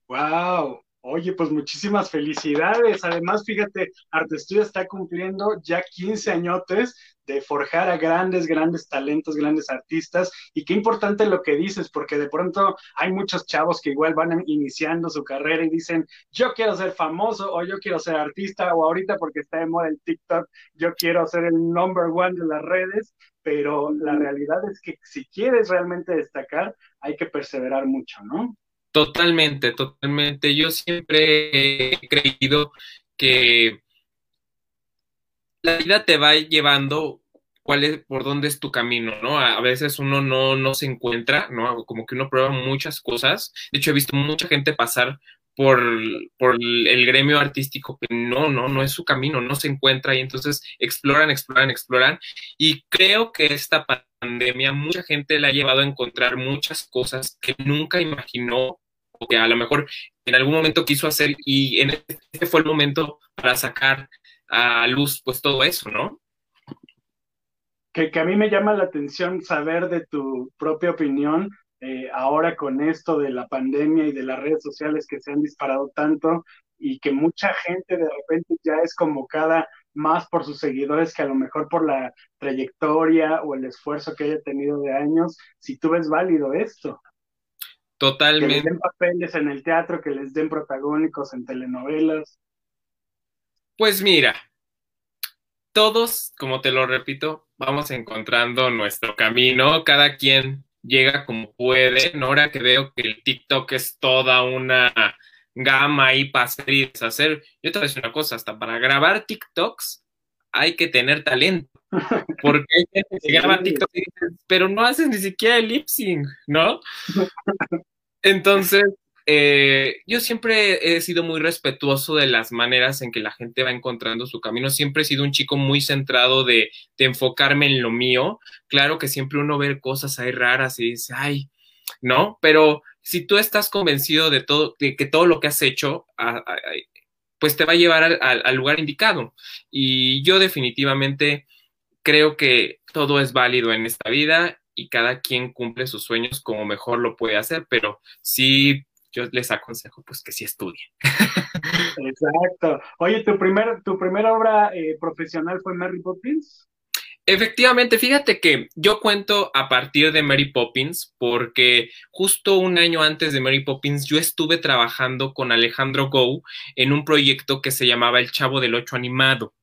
¡Wow! Oye, pues muchísimas felicidades. Además, fíjate, Arte Estudio está cumpliendo ya 15 añotes de forjar a grandes, grandes talentos, grandes artistas. Y qué importante lo que dices, porque de pronto hay muchos chavos que igual van iniciando su carrera y dicen, yo quiero ser famoso o yo quiero ser artista o ahorita porque está de moda el TikTok, yo quiero ser el number one de las redes. Pero la realidad es que si quieres realmente destacar, hay que perseverar mucho, ¿no? Totalmente, totalmente. Yo siempre he creído que la vida te va llevando cuál es, por dónde es tu camino, ¿no? A, veces uno no, no se encuentra, ¿no? Como que uno prueba muchas cosas. De hecho, he visto mucha gente pasar por, por el gremio artístico que no, no, no es su camino, no se encuentra y entonces exploran, exploran, exploran. Y creo que esta pandemia mucha gente le ha llevado a encontrar muchas cosas que nunca imaginó que a lo mejor en algún momento quiso hacer y en este fue el momento para sacar a luz pues todo eso, ¿no? Que, que a mí me llama la atención saber de tu propia opinión eh, ahora con esto de la pandemia y de las redes sociales que se han disparado tanto y que mucha gente de repente ya es convocada más por sus seguidores que a lo mejor por la trayectoria o el esfuerzo que haya tenido de años, si tú ves válido esto. Totalmente. Que les den papeles en el teatro, que les den protagónicos en telenovelas. Pues mira, todos, como te lo repito, vamos encontrando nuestro camino, cada quien llega como puede. Ahora que veo que el TikTok es toda una gama ahí para hacer y deshacer, yo te voy a decir una cosa, hasta para grabar TikToks hay que tener talento. Porque hay gente que graba TikTok y pero no haces ni siquiera el lip sync, ¿no? Entonces, eh, yo siempre he sido muy respetuoso de las maneras en que la gente va encontrando su camino. Siempre he sido un chico muy centrado de, de enfocarme en lo mío. Claro que siempre uno ve cosas ahí raras y dice, ay, ¿no? Pero si tú estás convencido de todo, de que todo lo que has hecho, pues te va a llevar al, lugar indicado. Y yo definitivamente creo que todo es válido en esta vida y cada quien cumple sus sueños como mejor lo puede hacer, pero sí yo les aconsejo pues que sí estudien. <laughs> Exacto. Oye, ¿tu, primer, tu primera obra eh, profesional fue Mary Poppins? Efectivamente, fíjate que yo cuento a partir de Mary Poppins porque justo un año antes de Mary Poppins yo estuve trabajando con Alejandro Go en un proyecto que se llamaba El Chavo del Ocho Animado.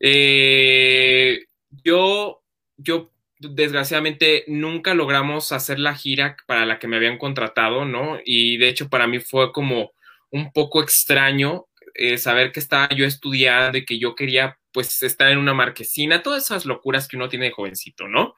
Eh, yo, yo desgraciadamente nunca logramos hacer la gira para la que me habían contratado, ¿no? Y de hecho para mí fue como un poco extraño eh, saber que estaba yo estudiando y que yo quería pues estar en una marquesina, todas esas locuras que uno tiene de jovencito, ¿no?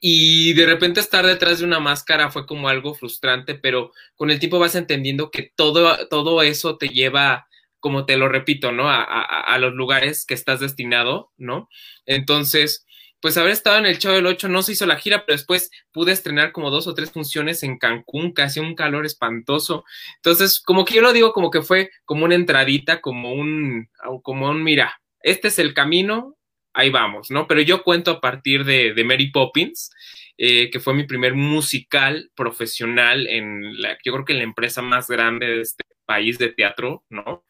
Y de repente estar detrás de una máscara fue como algo frustrante, pero con el tiempo vas entendiendo que todo, todo eso te lleva, como te lo repito, ¿no? A, los lugares que estás destinado, ¿no? Entonces, pues haber estado en el Chavo del 8 no se hizo la gira, pero después pude estrenar como dos o tres funciones en Cancún, hacía un calor espantoso. Entonces, como que yo lo digo como que fue como una entradita, como un, como un, mira, este es el camino, ahí vamos, ¿no? Pero yo cuento a partir de, de Mary Poppins, eh, que fue mi primer musical profesional en la, yo creo que en la empresa más grande de este país de teatro, ¿no?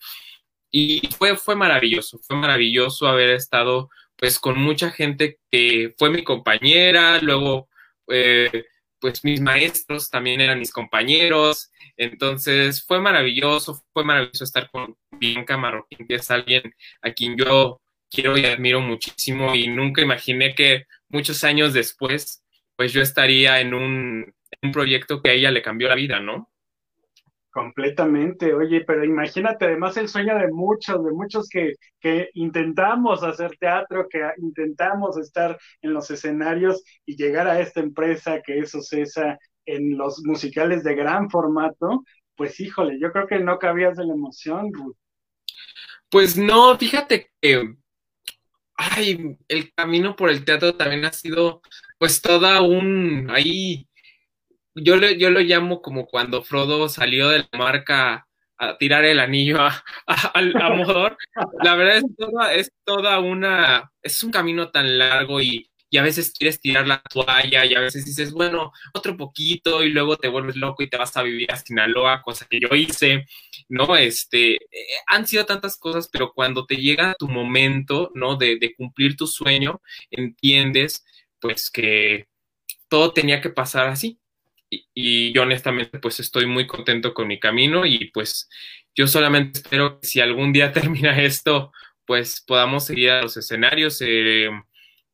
Y fue, fue maravilloso, fue maravilloso haber estado pues con mucha gente que fue mi compañera, luego eh, pues mis maestros también eran mis compañeros, entonces fue maravilloso, fue maravilloso estar con Bianca Marroquín, que es alguien a quien yo quiero y admiro muchísimo y nunca imaginé que muchos años después pues yo estaría en un, un proyecto que a ella le cambió la vida, ¿no? Completamente, oye, pero imagínate además el sueño de muchos, de muchos que, que intentamos hacer teatro, que intentamos estar en los escenarios y llegar a esta empresa que es Ocesa en los musicales de gran formato, pues híjole, yo creo que no cabías de la emoción, Ruth. Pues no, fíjate que, ay, el camino por el teatro también ha sido pues toda un, ahí yo, yo lo llamo como cuando Frodo salió de la marca a tirar el anillo a, a, La verdad es toda, es toda una, es un camino tan largo y, y a veces quieres tirar la toalla y a veces dices, bueno, otro poquito y luego te vuelves loco y te vas a vivir a Sinaloa, cosa que yo hice, ¿no? Este, eh, han sido tantas cosas, pero cuando te llega tu momento, ¿no? De, de cumplir tu sueño, entiendes, pues que todo tenía que pasar así. Y, yo honestamente, pues estoy muy contento con mi camino y pues yo solamente espero que si algún día <laughs> termina esto, pues podamos seguir a los escenarios. Eh,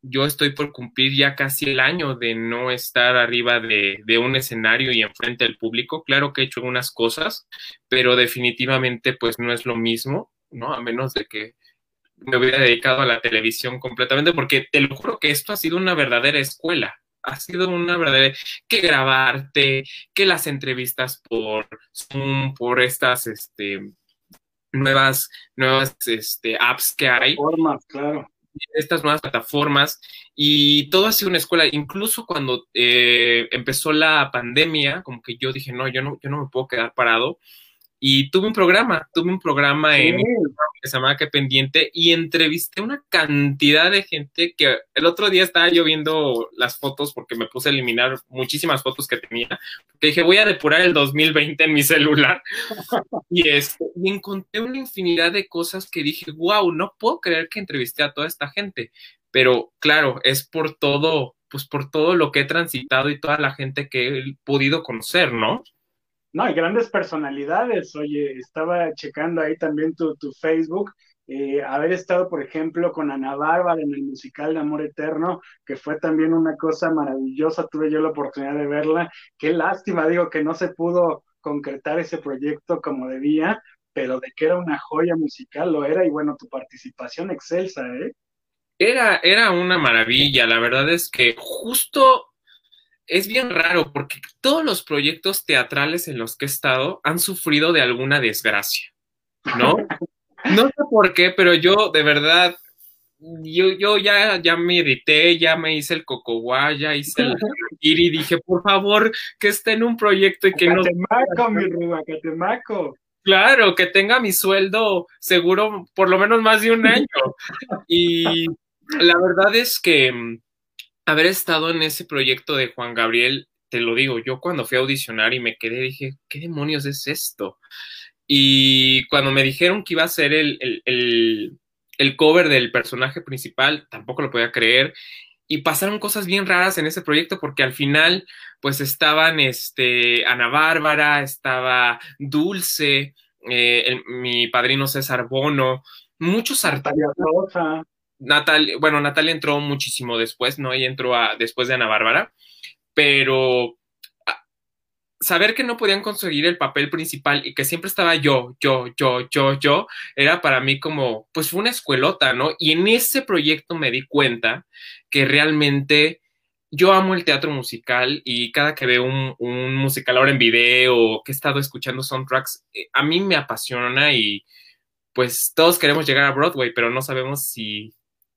yo estoy por cumplir ya casi el año de no estar arriba de, de, un escenario y enfrente del público. Claro que he hecho algunas cosas, pero definitivamente pues no es lo mismo, ¿no? A menos de que me hubiera dedicado a la televisión completamente, porque te lo juro que esto ha sido una verdadera escuela. Ha sido una verdadera que grabarte, que las entrevistas por Zoom, por estas, este, nuevas, nuevas este, apps que hay. Formas, claro. Estas nuevas plataformas y todo ha sido una escuela. Incluso cuando eh, empezó la pandemia, como que yo dije, no, yo no, yo no me puedo quedar parado. Y tuve un programa, tuve un programa en que se llamaba Que Pendiente y entrevisté una cantidad de gente que el otro día estaba yo viendo las fotos porque me puse a eliminar muchísimas fotos que tenía, porque dije voy a depurar el 2020 en mi celular <laughs> y, este, y encontré una infinidad de cosas que dije, wow, no puedo creer que entrevisté a toda esta gente, pero claro, es por todo, pues por todo lo que he transitado y toda la gente que he podido conocer, ¿no? No, hay grandes personalidades. Oye, estaba checando ahí también tu, tu Facebook. Eh, haber estado, por ejemplo, con Ana Bárbara en el musical de Amor Eterno, que fue también una cosa maravillosa. Tuve yo la oportunidad de verla. Qué lástima, digo, que no se pudo concretar ese proyecto como debía, pero de que era una joya musical lo era. Y bueno, tu participación excelsa, ¿eh? Era, era una maravilla. La verdad es que justo es bien raro porque todos los proyectos teatrales en los que he estado han sufrido de alguna desgracia, ¿no? <laughs> No sé por qué, pero yo de verdad, yo, yo ya, ya me edité, ya me hice el cocoguá, ya hice el <laughs> y dije, por favor, que esté en un proyecto y que no... Catemaco, mi Ruba, Catemaco. Claro, que tenga mi sueldo seguro por lo menos más de un año. Y la verdad es que haber estado en ese proyecto de Juan Gabriel, te lo digo, yo cuando fui a audicionar y me quedé, dije, ¿qué demonios es esto? Y cuando me dijeron que iba a ser el, el, el, el cover del personaje principal, tampoco lo podía creer. Y pasaron cosas bien raras en ese proyecto porque al final, pues estaban este, Ana Bárbara, estaba Dulce, eh, el, mi padrino César Bono, muchos artistas. Natalia, bueno, Natalia entró muchísimo después, ¿no? Ella entró a, después de Ana Bárbara, pero a, saber que no podían conseguir el papel principal y que siempre estaba yo, yo, yo, yo, yo, era para mí como, pues fue una escuelota, ¿no? Y en ese proyecto me di cuenta que realmente yo amo el teatro musical y cada que veo un, un musical ahora en video, que he estado escuchando soundtracks, eh, a mí me apasiona y pues todos queremos llegar a Broadway, pero no sabemos si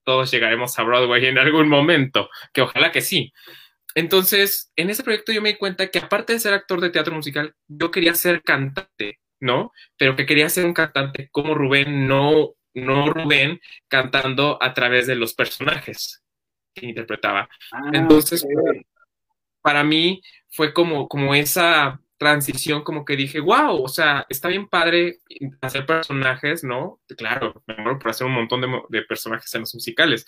todos llegaremos a Broadway en algún momento, que ojalá que sí. Entonces, en ese proyecto yo me di cuenta que aparte de ser actor de teatro musical, yo quería ser cantante, ¿no? Pero que quería ser un cantante como Rubén, no, no Rubén cantando a través de los personajes que interpretaba. Ah, Entonces, okay. para mí fue como, como esa transición como que dije, wow, o sea, está bien padre hacer personajes, ¿no? Claro, me muero por hacer un montón de, personajes en los musicales,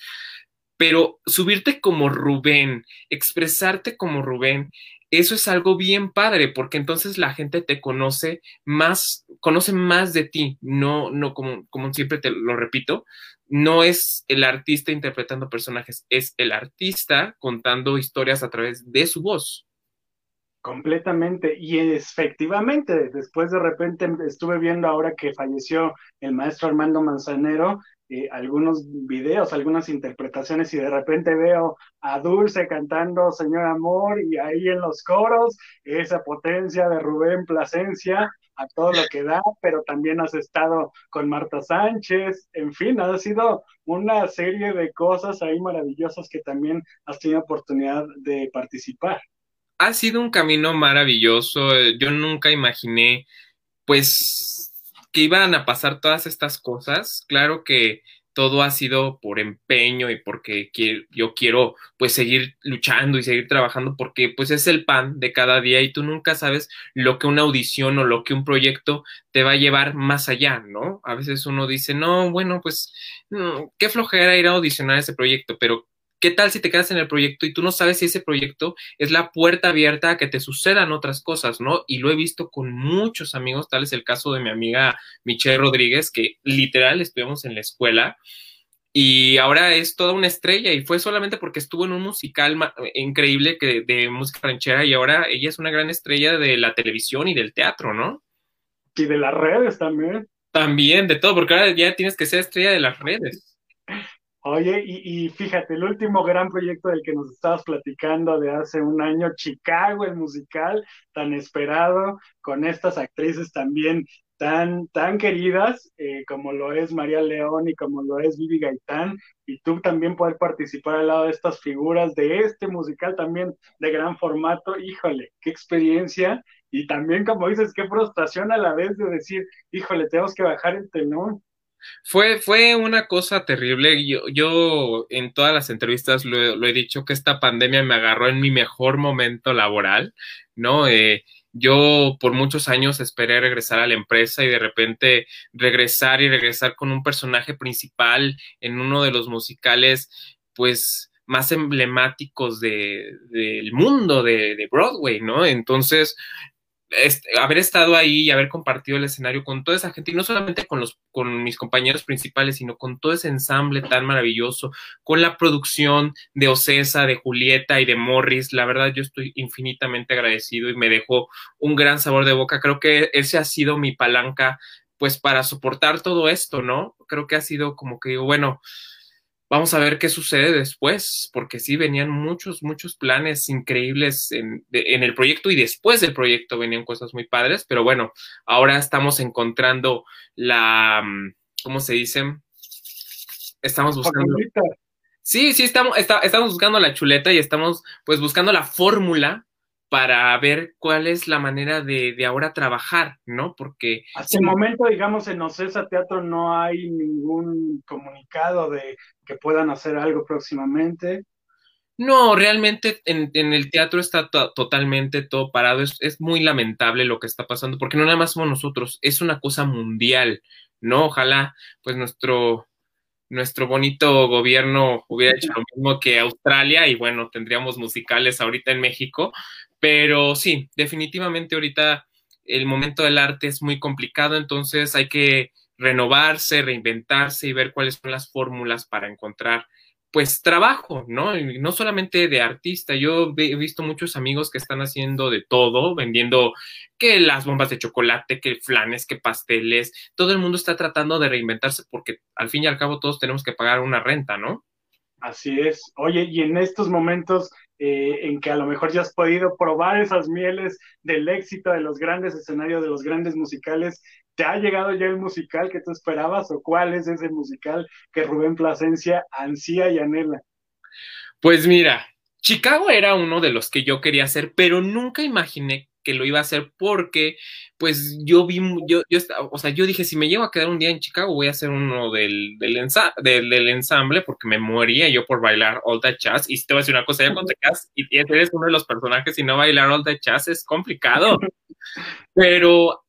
pero subirte como Rubén, expresarte como Rubén, eso es algo bien padre, porque entonces la gente te conoce más, conoce más de ti, no, no, como, como siempre te lo repito, no es el artista interpretando personajes, es el artista contando historias a través de su voz. Completamente. Y efectivamente, después de repente estuve viendo ahora que falleció el maestro Armando Manzanero, eh, algunos videos, algunas interpretaciones y de repente veo a Dulce cantando Señor Amor y ahí en los coros esa potencia de Rubén Plasencia a todo lo que da, pero también has estado con Marta Sánchez, en fin, ha sido una serie de cosas ahí maravillosas que también has tenido oportunidad de participar ha sido un camino maravilloso. Yo nunca imaginé, pues, que iban a pasar todas estas cosas. Claro que todo ha sido por empeño y porque yo quiero pues seguir luchando y seguir trabajando porque pues es el pan de cada día y tú nunca sabes lo que una audición o lo que un proyecto te va a llevar más allá, ¿no? A veces uno dice, no, bueno, pues mm, qué flojera ir a audicionar ese proyecto, pero ¿Qué tal si te quedas en el proyecto y tú no sabes si ese proyecto es la puerta abierta a que te sucedan otras cosas, ¿no? Y lo he visto con muchos amigos, tal es el caso de mi amiga Michelle Rodríguez, que literal estuvimos en la escuela y ahora es toda una estrella y fue solamente porque estuvo en un musical increíble que, de música ranchera y ahora ella es una gran estrella de la televisión y del teatro, ¿no? Y de las redes también. También, de todo, porque ahora ya tienes que ser estrella de las redes. Oye, y, fíjate, el último gran proyecto del que nos estabas platicando de hace un año, Chicago, el musical, tan esperado, con estas actrices también tan, tan queridas eh, como lo es María León y como lo es Vivi Gaitán, y tú también poder participar al lado de estas figuras de este musical también de gran formato, híjole, qué experiencia, y también como dices, qué frustración a la vez de decir, híjole, tenemos que bajar el tenor. Fue, fue una cosa terrible. Yo, yo en todas las entrevistas lo, he dicho que esta pandemia me agarró en mi mejor momento laboral, ¿no? Eh, yo por muchos años esperé regresar a la empresa y de repente regresar y regresar con un personaje principal en uno de los musicales, pues más emblemáticos de, del mundo de, de, Broadway, ¿no? Entonces, haber estado ahí y haber compartido el escenario con toda esa gente, y no solamente con, los, con mis compañeros principales, sino con todo ese ensamble tan maravilloso, con la producción de Ocesa, de Julieta y de Morris, la verdad yo estoy infinitamente agradecido y me dejó un gran sabor de boca. Creo que ese ha sido mi palanca, pues para soportar todo esto, ¿no? Creo que ha sido como que bueno, Vamos a ver qué sucede después, porque sí venían muchos, muchos planes increíbles en, el proyecto y después del proyecto venían cosas muy padres, pero bueno, ahora estamos encontrando la, mm, ¿cómo se dice? Estamos buscando... Sí, sí, estamos, estamos buscando la chuleta y estamos pues buscando la fórmula para ver cuál es la manera de, ahora trabajar, ¿no? Porque... Hasta el momento, digamos, en Ocesa Teatro no hay ningún comunicado de que puedan hacer algo próximamente. No, realmente en, el teatro está totalmente todo parado. Es, es, muy lamentable lo que está pasando, porque no nada más somos nosotros, es una cosa mundial, ¿no? Ojalá, pues nuestro, nuestro bonito gobierno hubiera hecho lo mismo que Australia y bueno, tendríamos musicales ahorita en México, pero sí, definitivamente ahorita el momento del arte es muy complicado, entonces hay que renovarse, reinventarse y ver cuáles son las fórmulas para encontrar pues trabajo, ¿no? Y no solamente de artista, yo he visto muchos amigos que están haciendo de todo, vendiendo que las bombas de chocolate, que flanes, que pasteles, todo el mundo está tratando de reinventarse porque al fin y al cabo todos tenemos que pagar una renta, ¿no? Así es. Oye, y en estos momentos eh, en que a lo mejor ya has podido probar esas mieles del éxito de los grandes escenarios, de los grandes musicales. ¿Te ha llegado ya el musical que tú esperabas o cuál es ese musical que Rubén Plasencia ansía y anhela? Pues mira, Chicago era uno de los que yo quería hacer, pero nunca imaginé que lo iba a hacer porque, pues, yo vi, yo, yo, o sea, yo dije, si me llevo a quedar un día en Chicago, voy a hacer uno del, del, del, ensamble porque me moría yo por bailar All That Jazz. Y si te voy a decir una cosa, ya cuando te quedas y eres uno de los personajes y no bailar All That Jazz es complicado. <laughs> Pero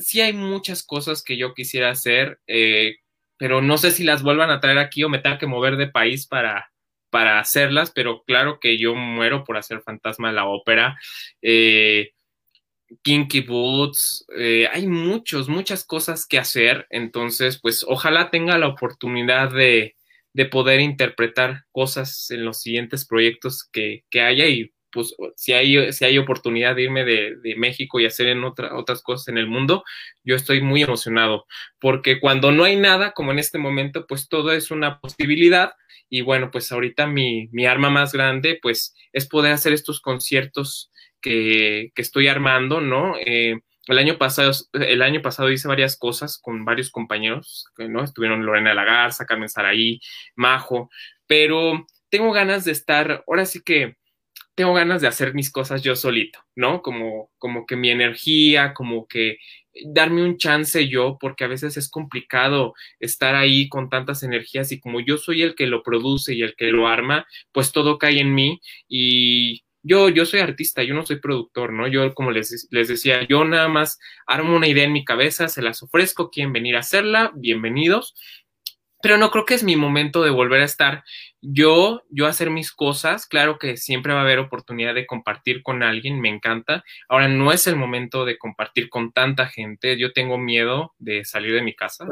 sí hay muchas cosas que yo quisiera hacer, eh, pero no sé si las vuelvan a traer aquí o me tenga que mover de país para, para hacerlas, pero claro que yo muero por hacer Fantasma de la Ópera. Eh, Kinky Boots, eh, hay muchos, muchas cosas que hacer, entonces pues ojalá tenga la oportunidad de, de poder interpretar cosas en los siguientes proyectos que, que, haya y pues si hay, si hay oportunidad de irme de, de México y hacer en otra, otras cosas en el mundo, yo estoy muy emocionado, porque cuando no hay nada, como en este momento, pues todo es una posibilidad. Y bueno, pues ahorita mi, mi arma más grande pues es poder hacer estos conciertos que, estoy armando, ¿no? Eh, el año pasado, el año pasado hice varias cosas con varios compañeros, ¿no? Estuvieron Lorena Lagarza, Carmen Saraí, Majo, pero tengo ganas de estar, ahora sí que tengo ganas de hacer mis cosas yo solito, ¿no? Como, como que mi energía, como que darme un chance yo, porque a veces es complicado estar ahí con tantas energías y como yo soy el que lo produce y el que lo arma, pues todo cae en mí y yo, yo soy artista, yo no soy productor, ¿no? Yo, como les, les decía, yo nada más armo una idea en mi cabeza, se las ofrezco, quieren venir a hacerla, bienvenidos, pero no creo que es mi momento de volver a estar yo, yo hacer mis cosas. Claro que siempre va a haber oportunidad de compartir con alguien, me encanta. Ahora no es el momento de compartir con tanta gente. Yo tengo miedo de salir de mi casa.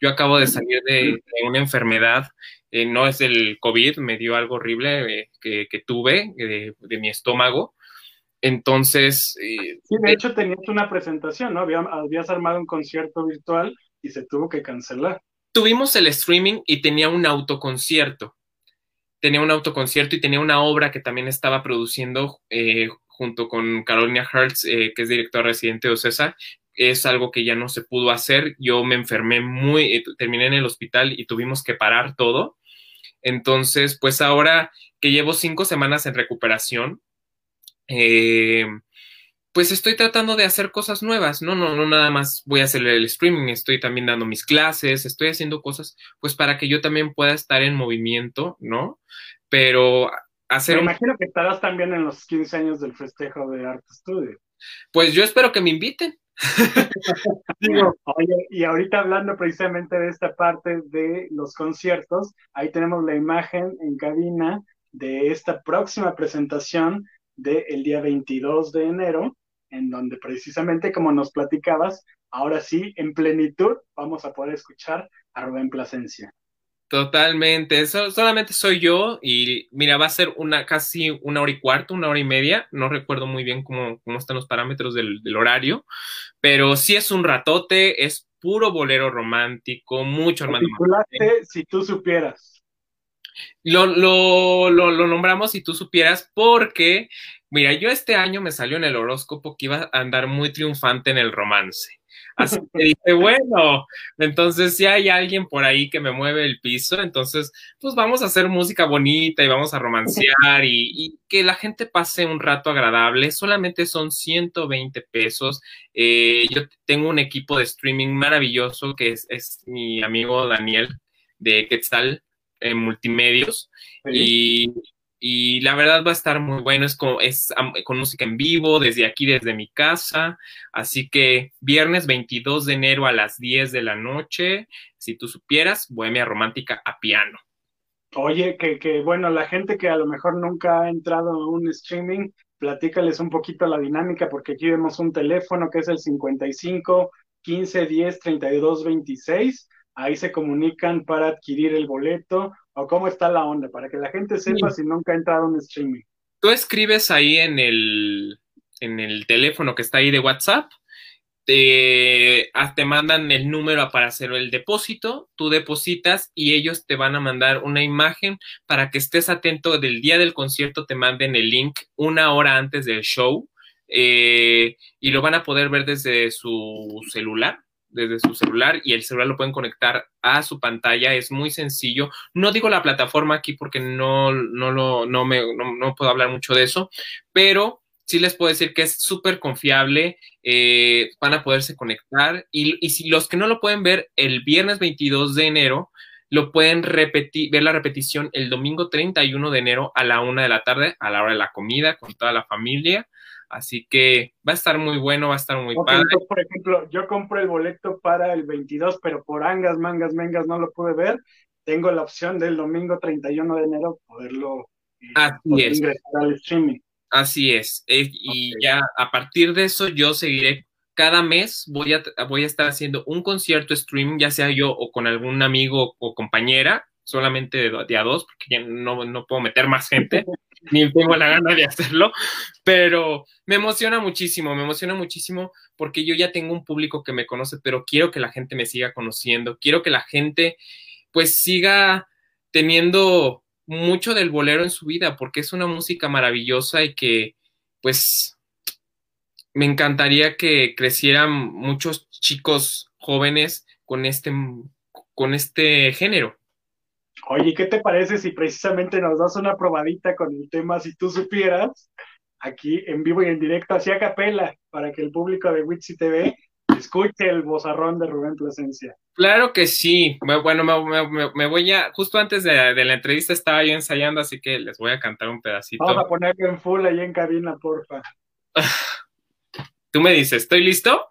Yo acabo de salir de, una enfermedad, eh, no es el COVID, me dio algo horrible eh, que, tuve de, mi estómago. Entonces. Eh, sí, de hecho tenías una presentación, ¿no? habías armado un concierto virtual y se tuvo que cancelar tuvimos el streaming y tenía un autoconcierto. Tenía un autoconcierto y tenía una obra que también estaba produciendo eh, junto con Carolina Hertz, eh, que es directora residente de Ocesa. Es algo que ya no se pudo hacer. Yo me enfermé muy, eh, terminé en el hospital y tuvimos que parar todo. Entonces, pues ahora que llevo cinco semanas en recuperación, eh, pues estoy tratando de hacer cosas nuevas, no, no, no nada más voy a hacer el streaming, estoy también dando mis clases, estoy haciendo cosas, pues para que yo también pueda estar en movimiento, ¿no? Pero hacer... Me imagino que estarás también en los 15 años del festejo de Art Studio. Pues yo espero que me inviten. <laughs> Y ahorita hablando precisamente de esta parte de los conciertos, ahí tenemos la imagen en cabina de esta próxima presentación del día 22 de enero, en donde precisamente como nos platicabas, ahora sí, en plenitud, vamos a poder escuchar a Rubén Plasencia. Totalmente, eso solamente soy yo y mira, va a ser una casi una hora y cuarto, una hora y media, no recuerdo muy bien cómo, cómo están los parámetros del, horario, pero sí es un ratote, es puro bolero romántico, mucho hermano. Si tú supieras. Lo, lo, lo, nombramos si tú supieras porque, mira, yo este año me salió en el horóscopo que iba a andar muy triunfante en el romance. Así <laughs> que dije, bueno, entonces si hay alguien por ahí que me mueve el piso, entonces pues vamos a hacer música bonita y vamos a romancear y, y que la gente pase un rato agradable. Solamente son 120 pesos. Eh, yo tengo un equipo de streaming maravilloso que es, es mi amigo Daniel de Quetzal en multimedios y, y, la verdad va a estar muy bueno, es con, es con música en vivo desde aquí, desde mi casa, así que viernes 22 de enero a las 10 de la noche, si tú supieras, Bohemia Romántica a piano. Oye, que, que bueno, la gente que a lo mejor nunca ha entrado a un streaming, platícales un poquito la dinámica, porque aquí vemos un teléfono que es el 55 15 10 32 26 ahí se comunican para adquirir el boleto o cómo está la onda, para que la gente sepa si nunca ha entrado en streaming. Tú escribes ahí en el, en el teléfono que está ahí de WhatsApp, te, ah, te mandan el número para hacer el depósito, tú depositas y ellos te van a mandar una imagen para que estés atento del día del concierto, te manden el link una hora antes del show eh, y lo van a poder ver desde su celular desde su celular y el celular lo pueden conectar a su pantalla. Es muy sencillo. No digo la plataforma aquí porque no, no, lo, no, me, no, puedo hablar mucho de eso, pero sí les puedo decir que es súper confiable. Eh, van a poderse conectar y, y, si los que no lo pueden ver el viernes 22 de enero, lo pueden repetir, ver la repetición el domingo 31 de enero a la una de la tarde, a la hora de la comida, con toda la familia. Así que va a estar muy bueno, va a estar muy padre. por ejemplo, yo compré el boleto para el 22, pero por angas, mangas, mengas no lo pude ver. Tengo la opción del domingo 31 de enero poderlo eh, Así es. ingresar al streaming. Así es. Eh, y ya a partir de eso yo seguiré cada mes voy a, voy a estar haciendo un concierto streaming, ya sea yo o con algún amigo o compañera, solamente de, a dos, porque ya no, no puedo meter más gente. <laughs> ni tengo la gana de hacerlo, pero me emociona muchísimo, me emociona muchísimo porque yo ya tengo un público que me conoce, pero quiero que la gente me siga conociendo, quiero que la gente pues siga teniendo mucho del bolero en su vida, porque es una música maravillosa y que pues me encantaría que crecieran muchos chicos jóvenes con este, con este género. Oye, ¿qué te parece si precisamente nos das una probadita con el tema si tú supieras? Aquí en vivo y en directo, así a capela, para que el público de Witsi TV escuche el bozarrón de Rubén Plasencia. Claro que sí. Bueno, me, voy a, justo antes de, la entrevista estaba yo ensayando, así que les voy a cantar un pedacito. Vamos a ponerlo en full ahí en cabina, porfa. <laughs> Tú me dices, ¿estoy listo?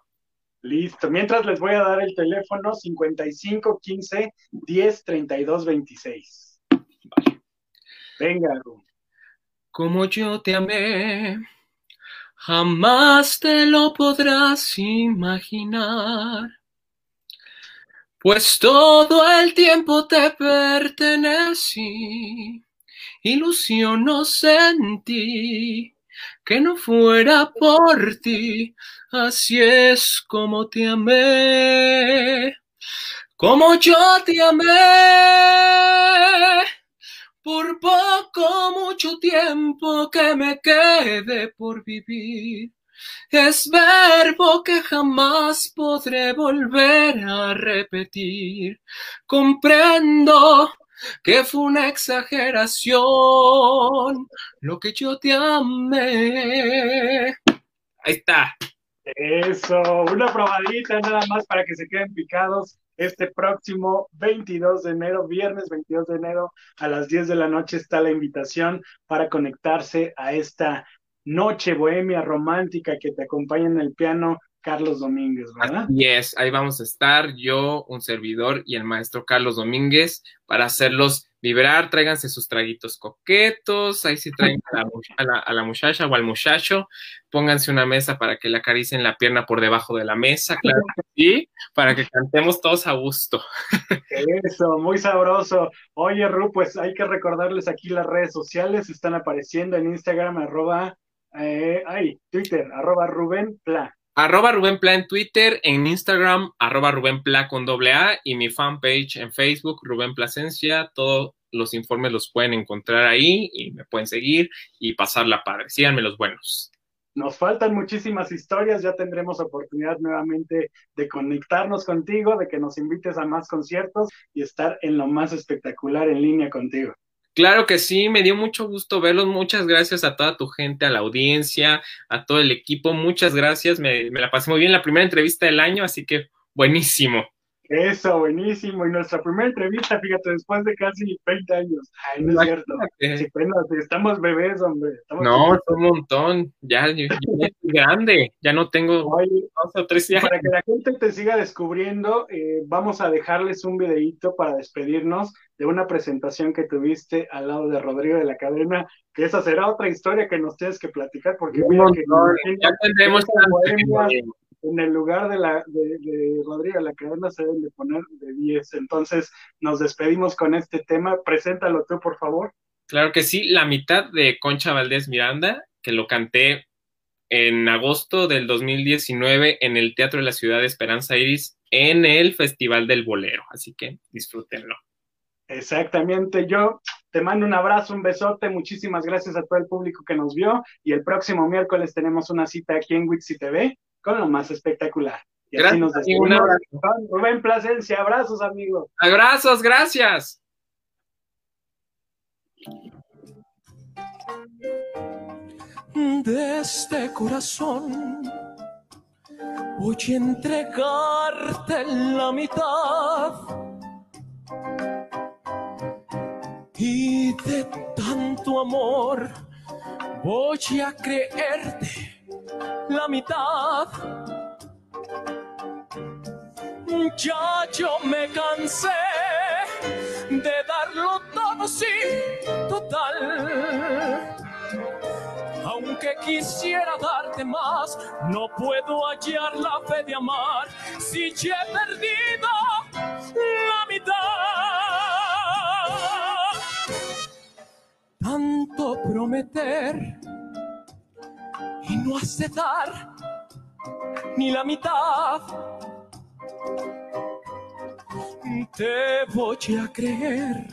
Listo. Mientras les voy a dar el teléfono 55 15 10 32 26. Vale. Venga, Como yo te amé, jamás te lo podrás imaginar. Pues todo el tiempo te pertenecí, ilusión no sentí que no fuera por ti, así es como te amé, como yo te amé, por poco mucho tiempo que me quede por vivir. Es verbo que jamás podré volver a repetir. Comprendo que fue una exageración lo que yo te amé. Ahí está. Eso, una probadita nada más para que se queden picados. Este próximo 22 de enero, viernes 22 de enero, a las 10 de la noche está la invitación para conectarse a esta noche bohemia romántica que te acompaña en el piano Carlos Domínguez, ¿verdad? Así es, ahí vamos a estar yo, un servidor y el maestro Carlos Domínguez para hacerlos vibrar, tráiganse sus traguitos coquetos, ahí sí traen a la, muchacha o al muchacho, pónganse una mesa para que le acaricien la pierna por debajo de la mesa, claro que sí, para que cantemos todos a gusto. Eso, muy sabroso. Oye, Ru, pues hay que recordarles aquí las redes sociales, están apareciendo en Instagram, arroba, eh, ay, Twitter, arroba Rubén Pla. Arroba Rubén Pla en Twitter, en Instagram, arroba Rubén Pla con doble A y mi fanpage en Facebook, Rubén Plasencia. Todos los informes los pueden encontrar ahí y me pueden seguir y pasar la padre. Síganme los buenos. Nos faltan muchísimas historias, ya tendremos oportunidad nuevamente de conectarnos contigo, de que nos invites a más conciertos y estar en lo más espectacular en línea contigo. Claro que sí, me dio mucho gusto verlos. Muchas gracias a toda tu gente, a la audiencia, a todo el equipo. Muchas gracias. Me, la pasé muy bien la primera entrevista del año, así que buenísimo. Eso, buenísimo. Y nuestra primera entrevista, fíjate, después de casi 20 años. Ay, no es cierto. estamos bebés, hombre. no, es un montón. Ya, yo, estoy grande. Ya no tengo dos o tres años. Para que la gente te siga descubriendo, eh, vamos a dejarles un videito para despedirnos de una presentación que tuviste al lado de Rodrigo de la Cadena, que esa será otra historia que nos tienes que platicar, porque mira que ya tendremos en el lugar de, la, de, Rodrigo la cadena se deben de poner de 10. Entonces, nos despedimos con este tema. Preséntalo tú, por favor. Claro que sí, la mitad de Concha Valdés Miranda, que lo canté en agosto del 2019 en el Teatro de la Ciudad de Esperanza Iris en el Festival del Bolero. Así que disfrútenlo. Exactamente, yo te mando un abrazo, un besote, muchísimas gracias a todo el público que nos vio y el próximo miércoles tenemos una cita aquí en Wixi TV con lo más espectacular. Y gracias, así nos despedimos. Rubén Plasencia, abrazos, amigos. Abrazos, gracias. De este corazón voy a entregarte la mitad. Y de tanto amor voy a creerte la mitad. Ya yo me cansé de darlo todo, sí, total. Aunque quisiera darte más, no puedo hallar la fe de amar si ya he perdido la Tanto prometer y no aceptar ni la mitad. Te voy a creer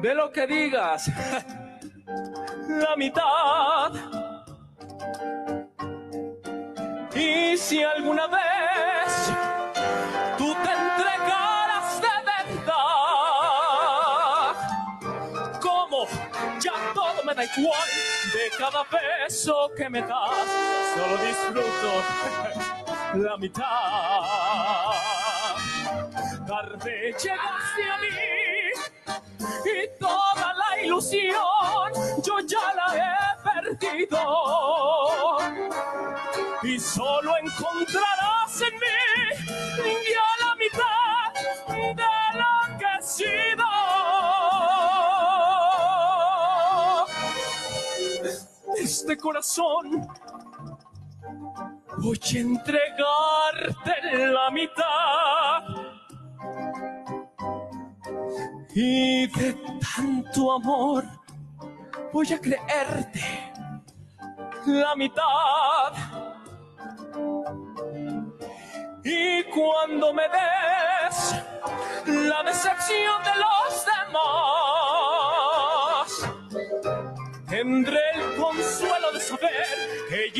de lo que digas, <laughs> la mitad. Y si alguna vez igual de cada beso que me das, solo disfruto <laughs> la mitad. Tarde llegaste a mí y toda la ilusión yo ya la he perdido. Y solo encontrarás en mí Este corazón voy a entregarte la mitad. Y de tanto amor voy a creerte la mitad. Y cuando me des la decepción de los demás, tendré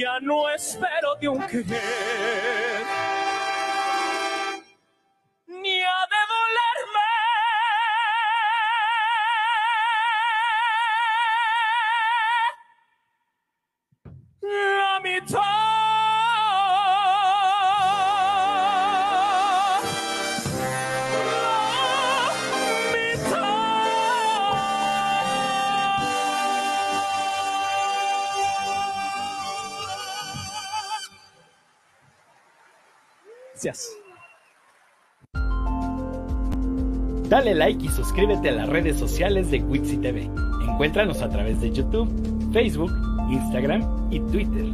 ya no espero de un querer. Dale like y suscríbete a las redes sociales de Wixi TV. Encuéntranos a través de YouTube, Facebook, Instagram y Twitter.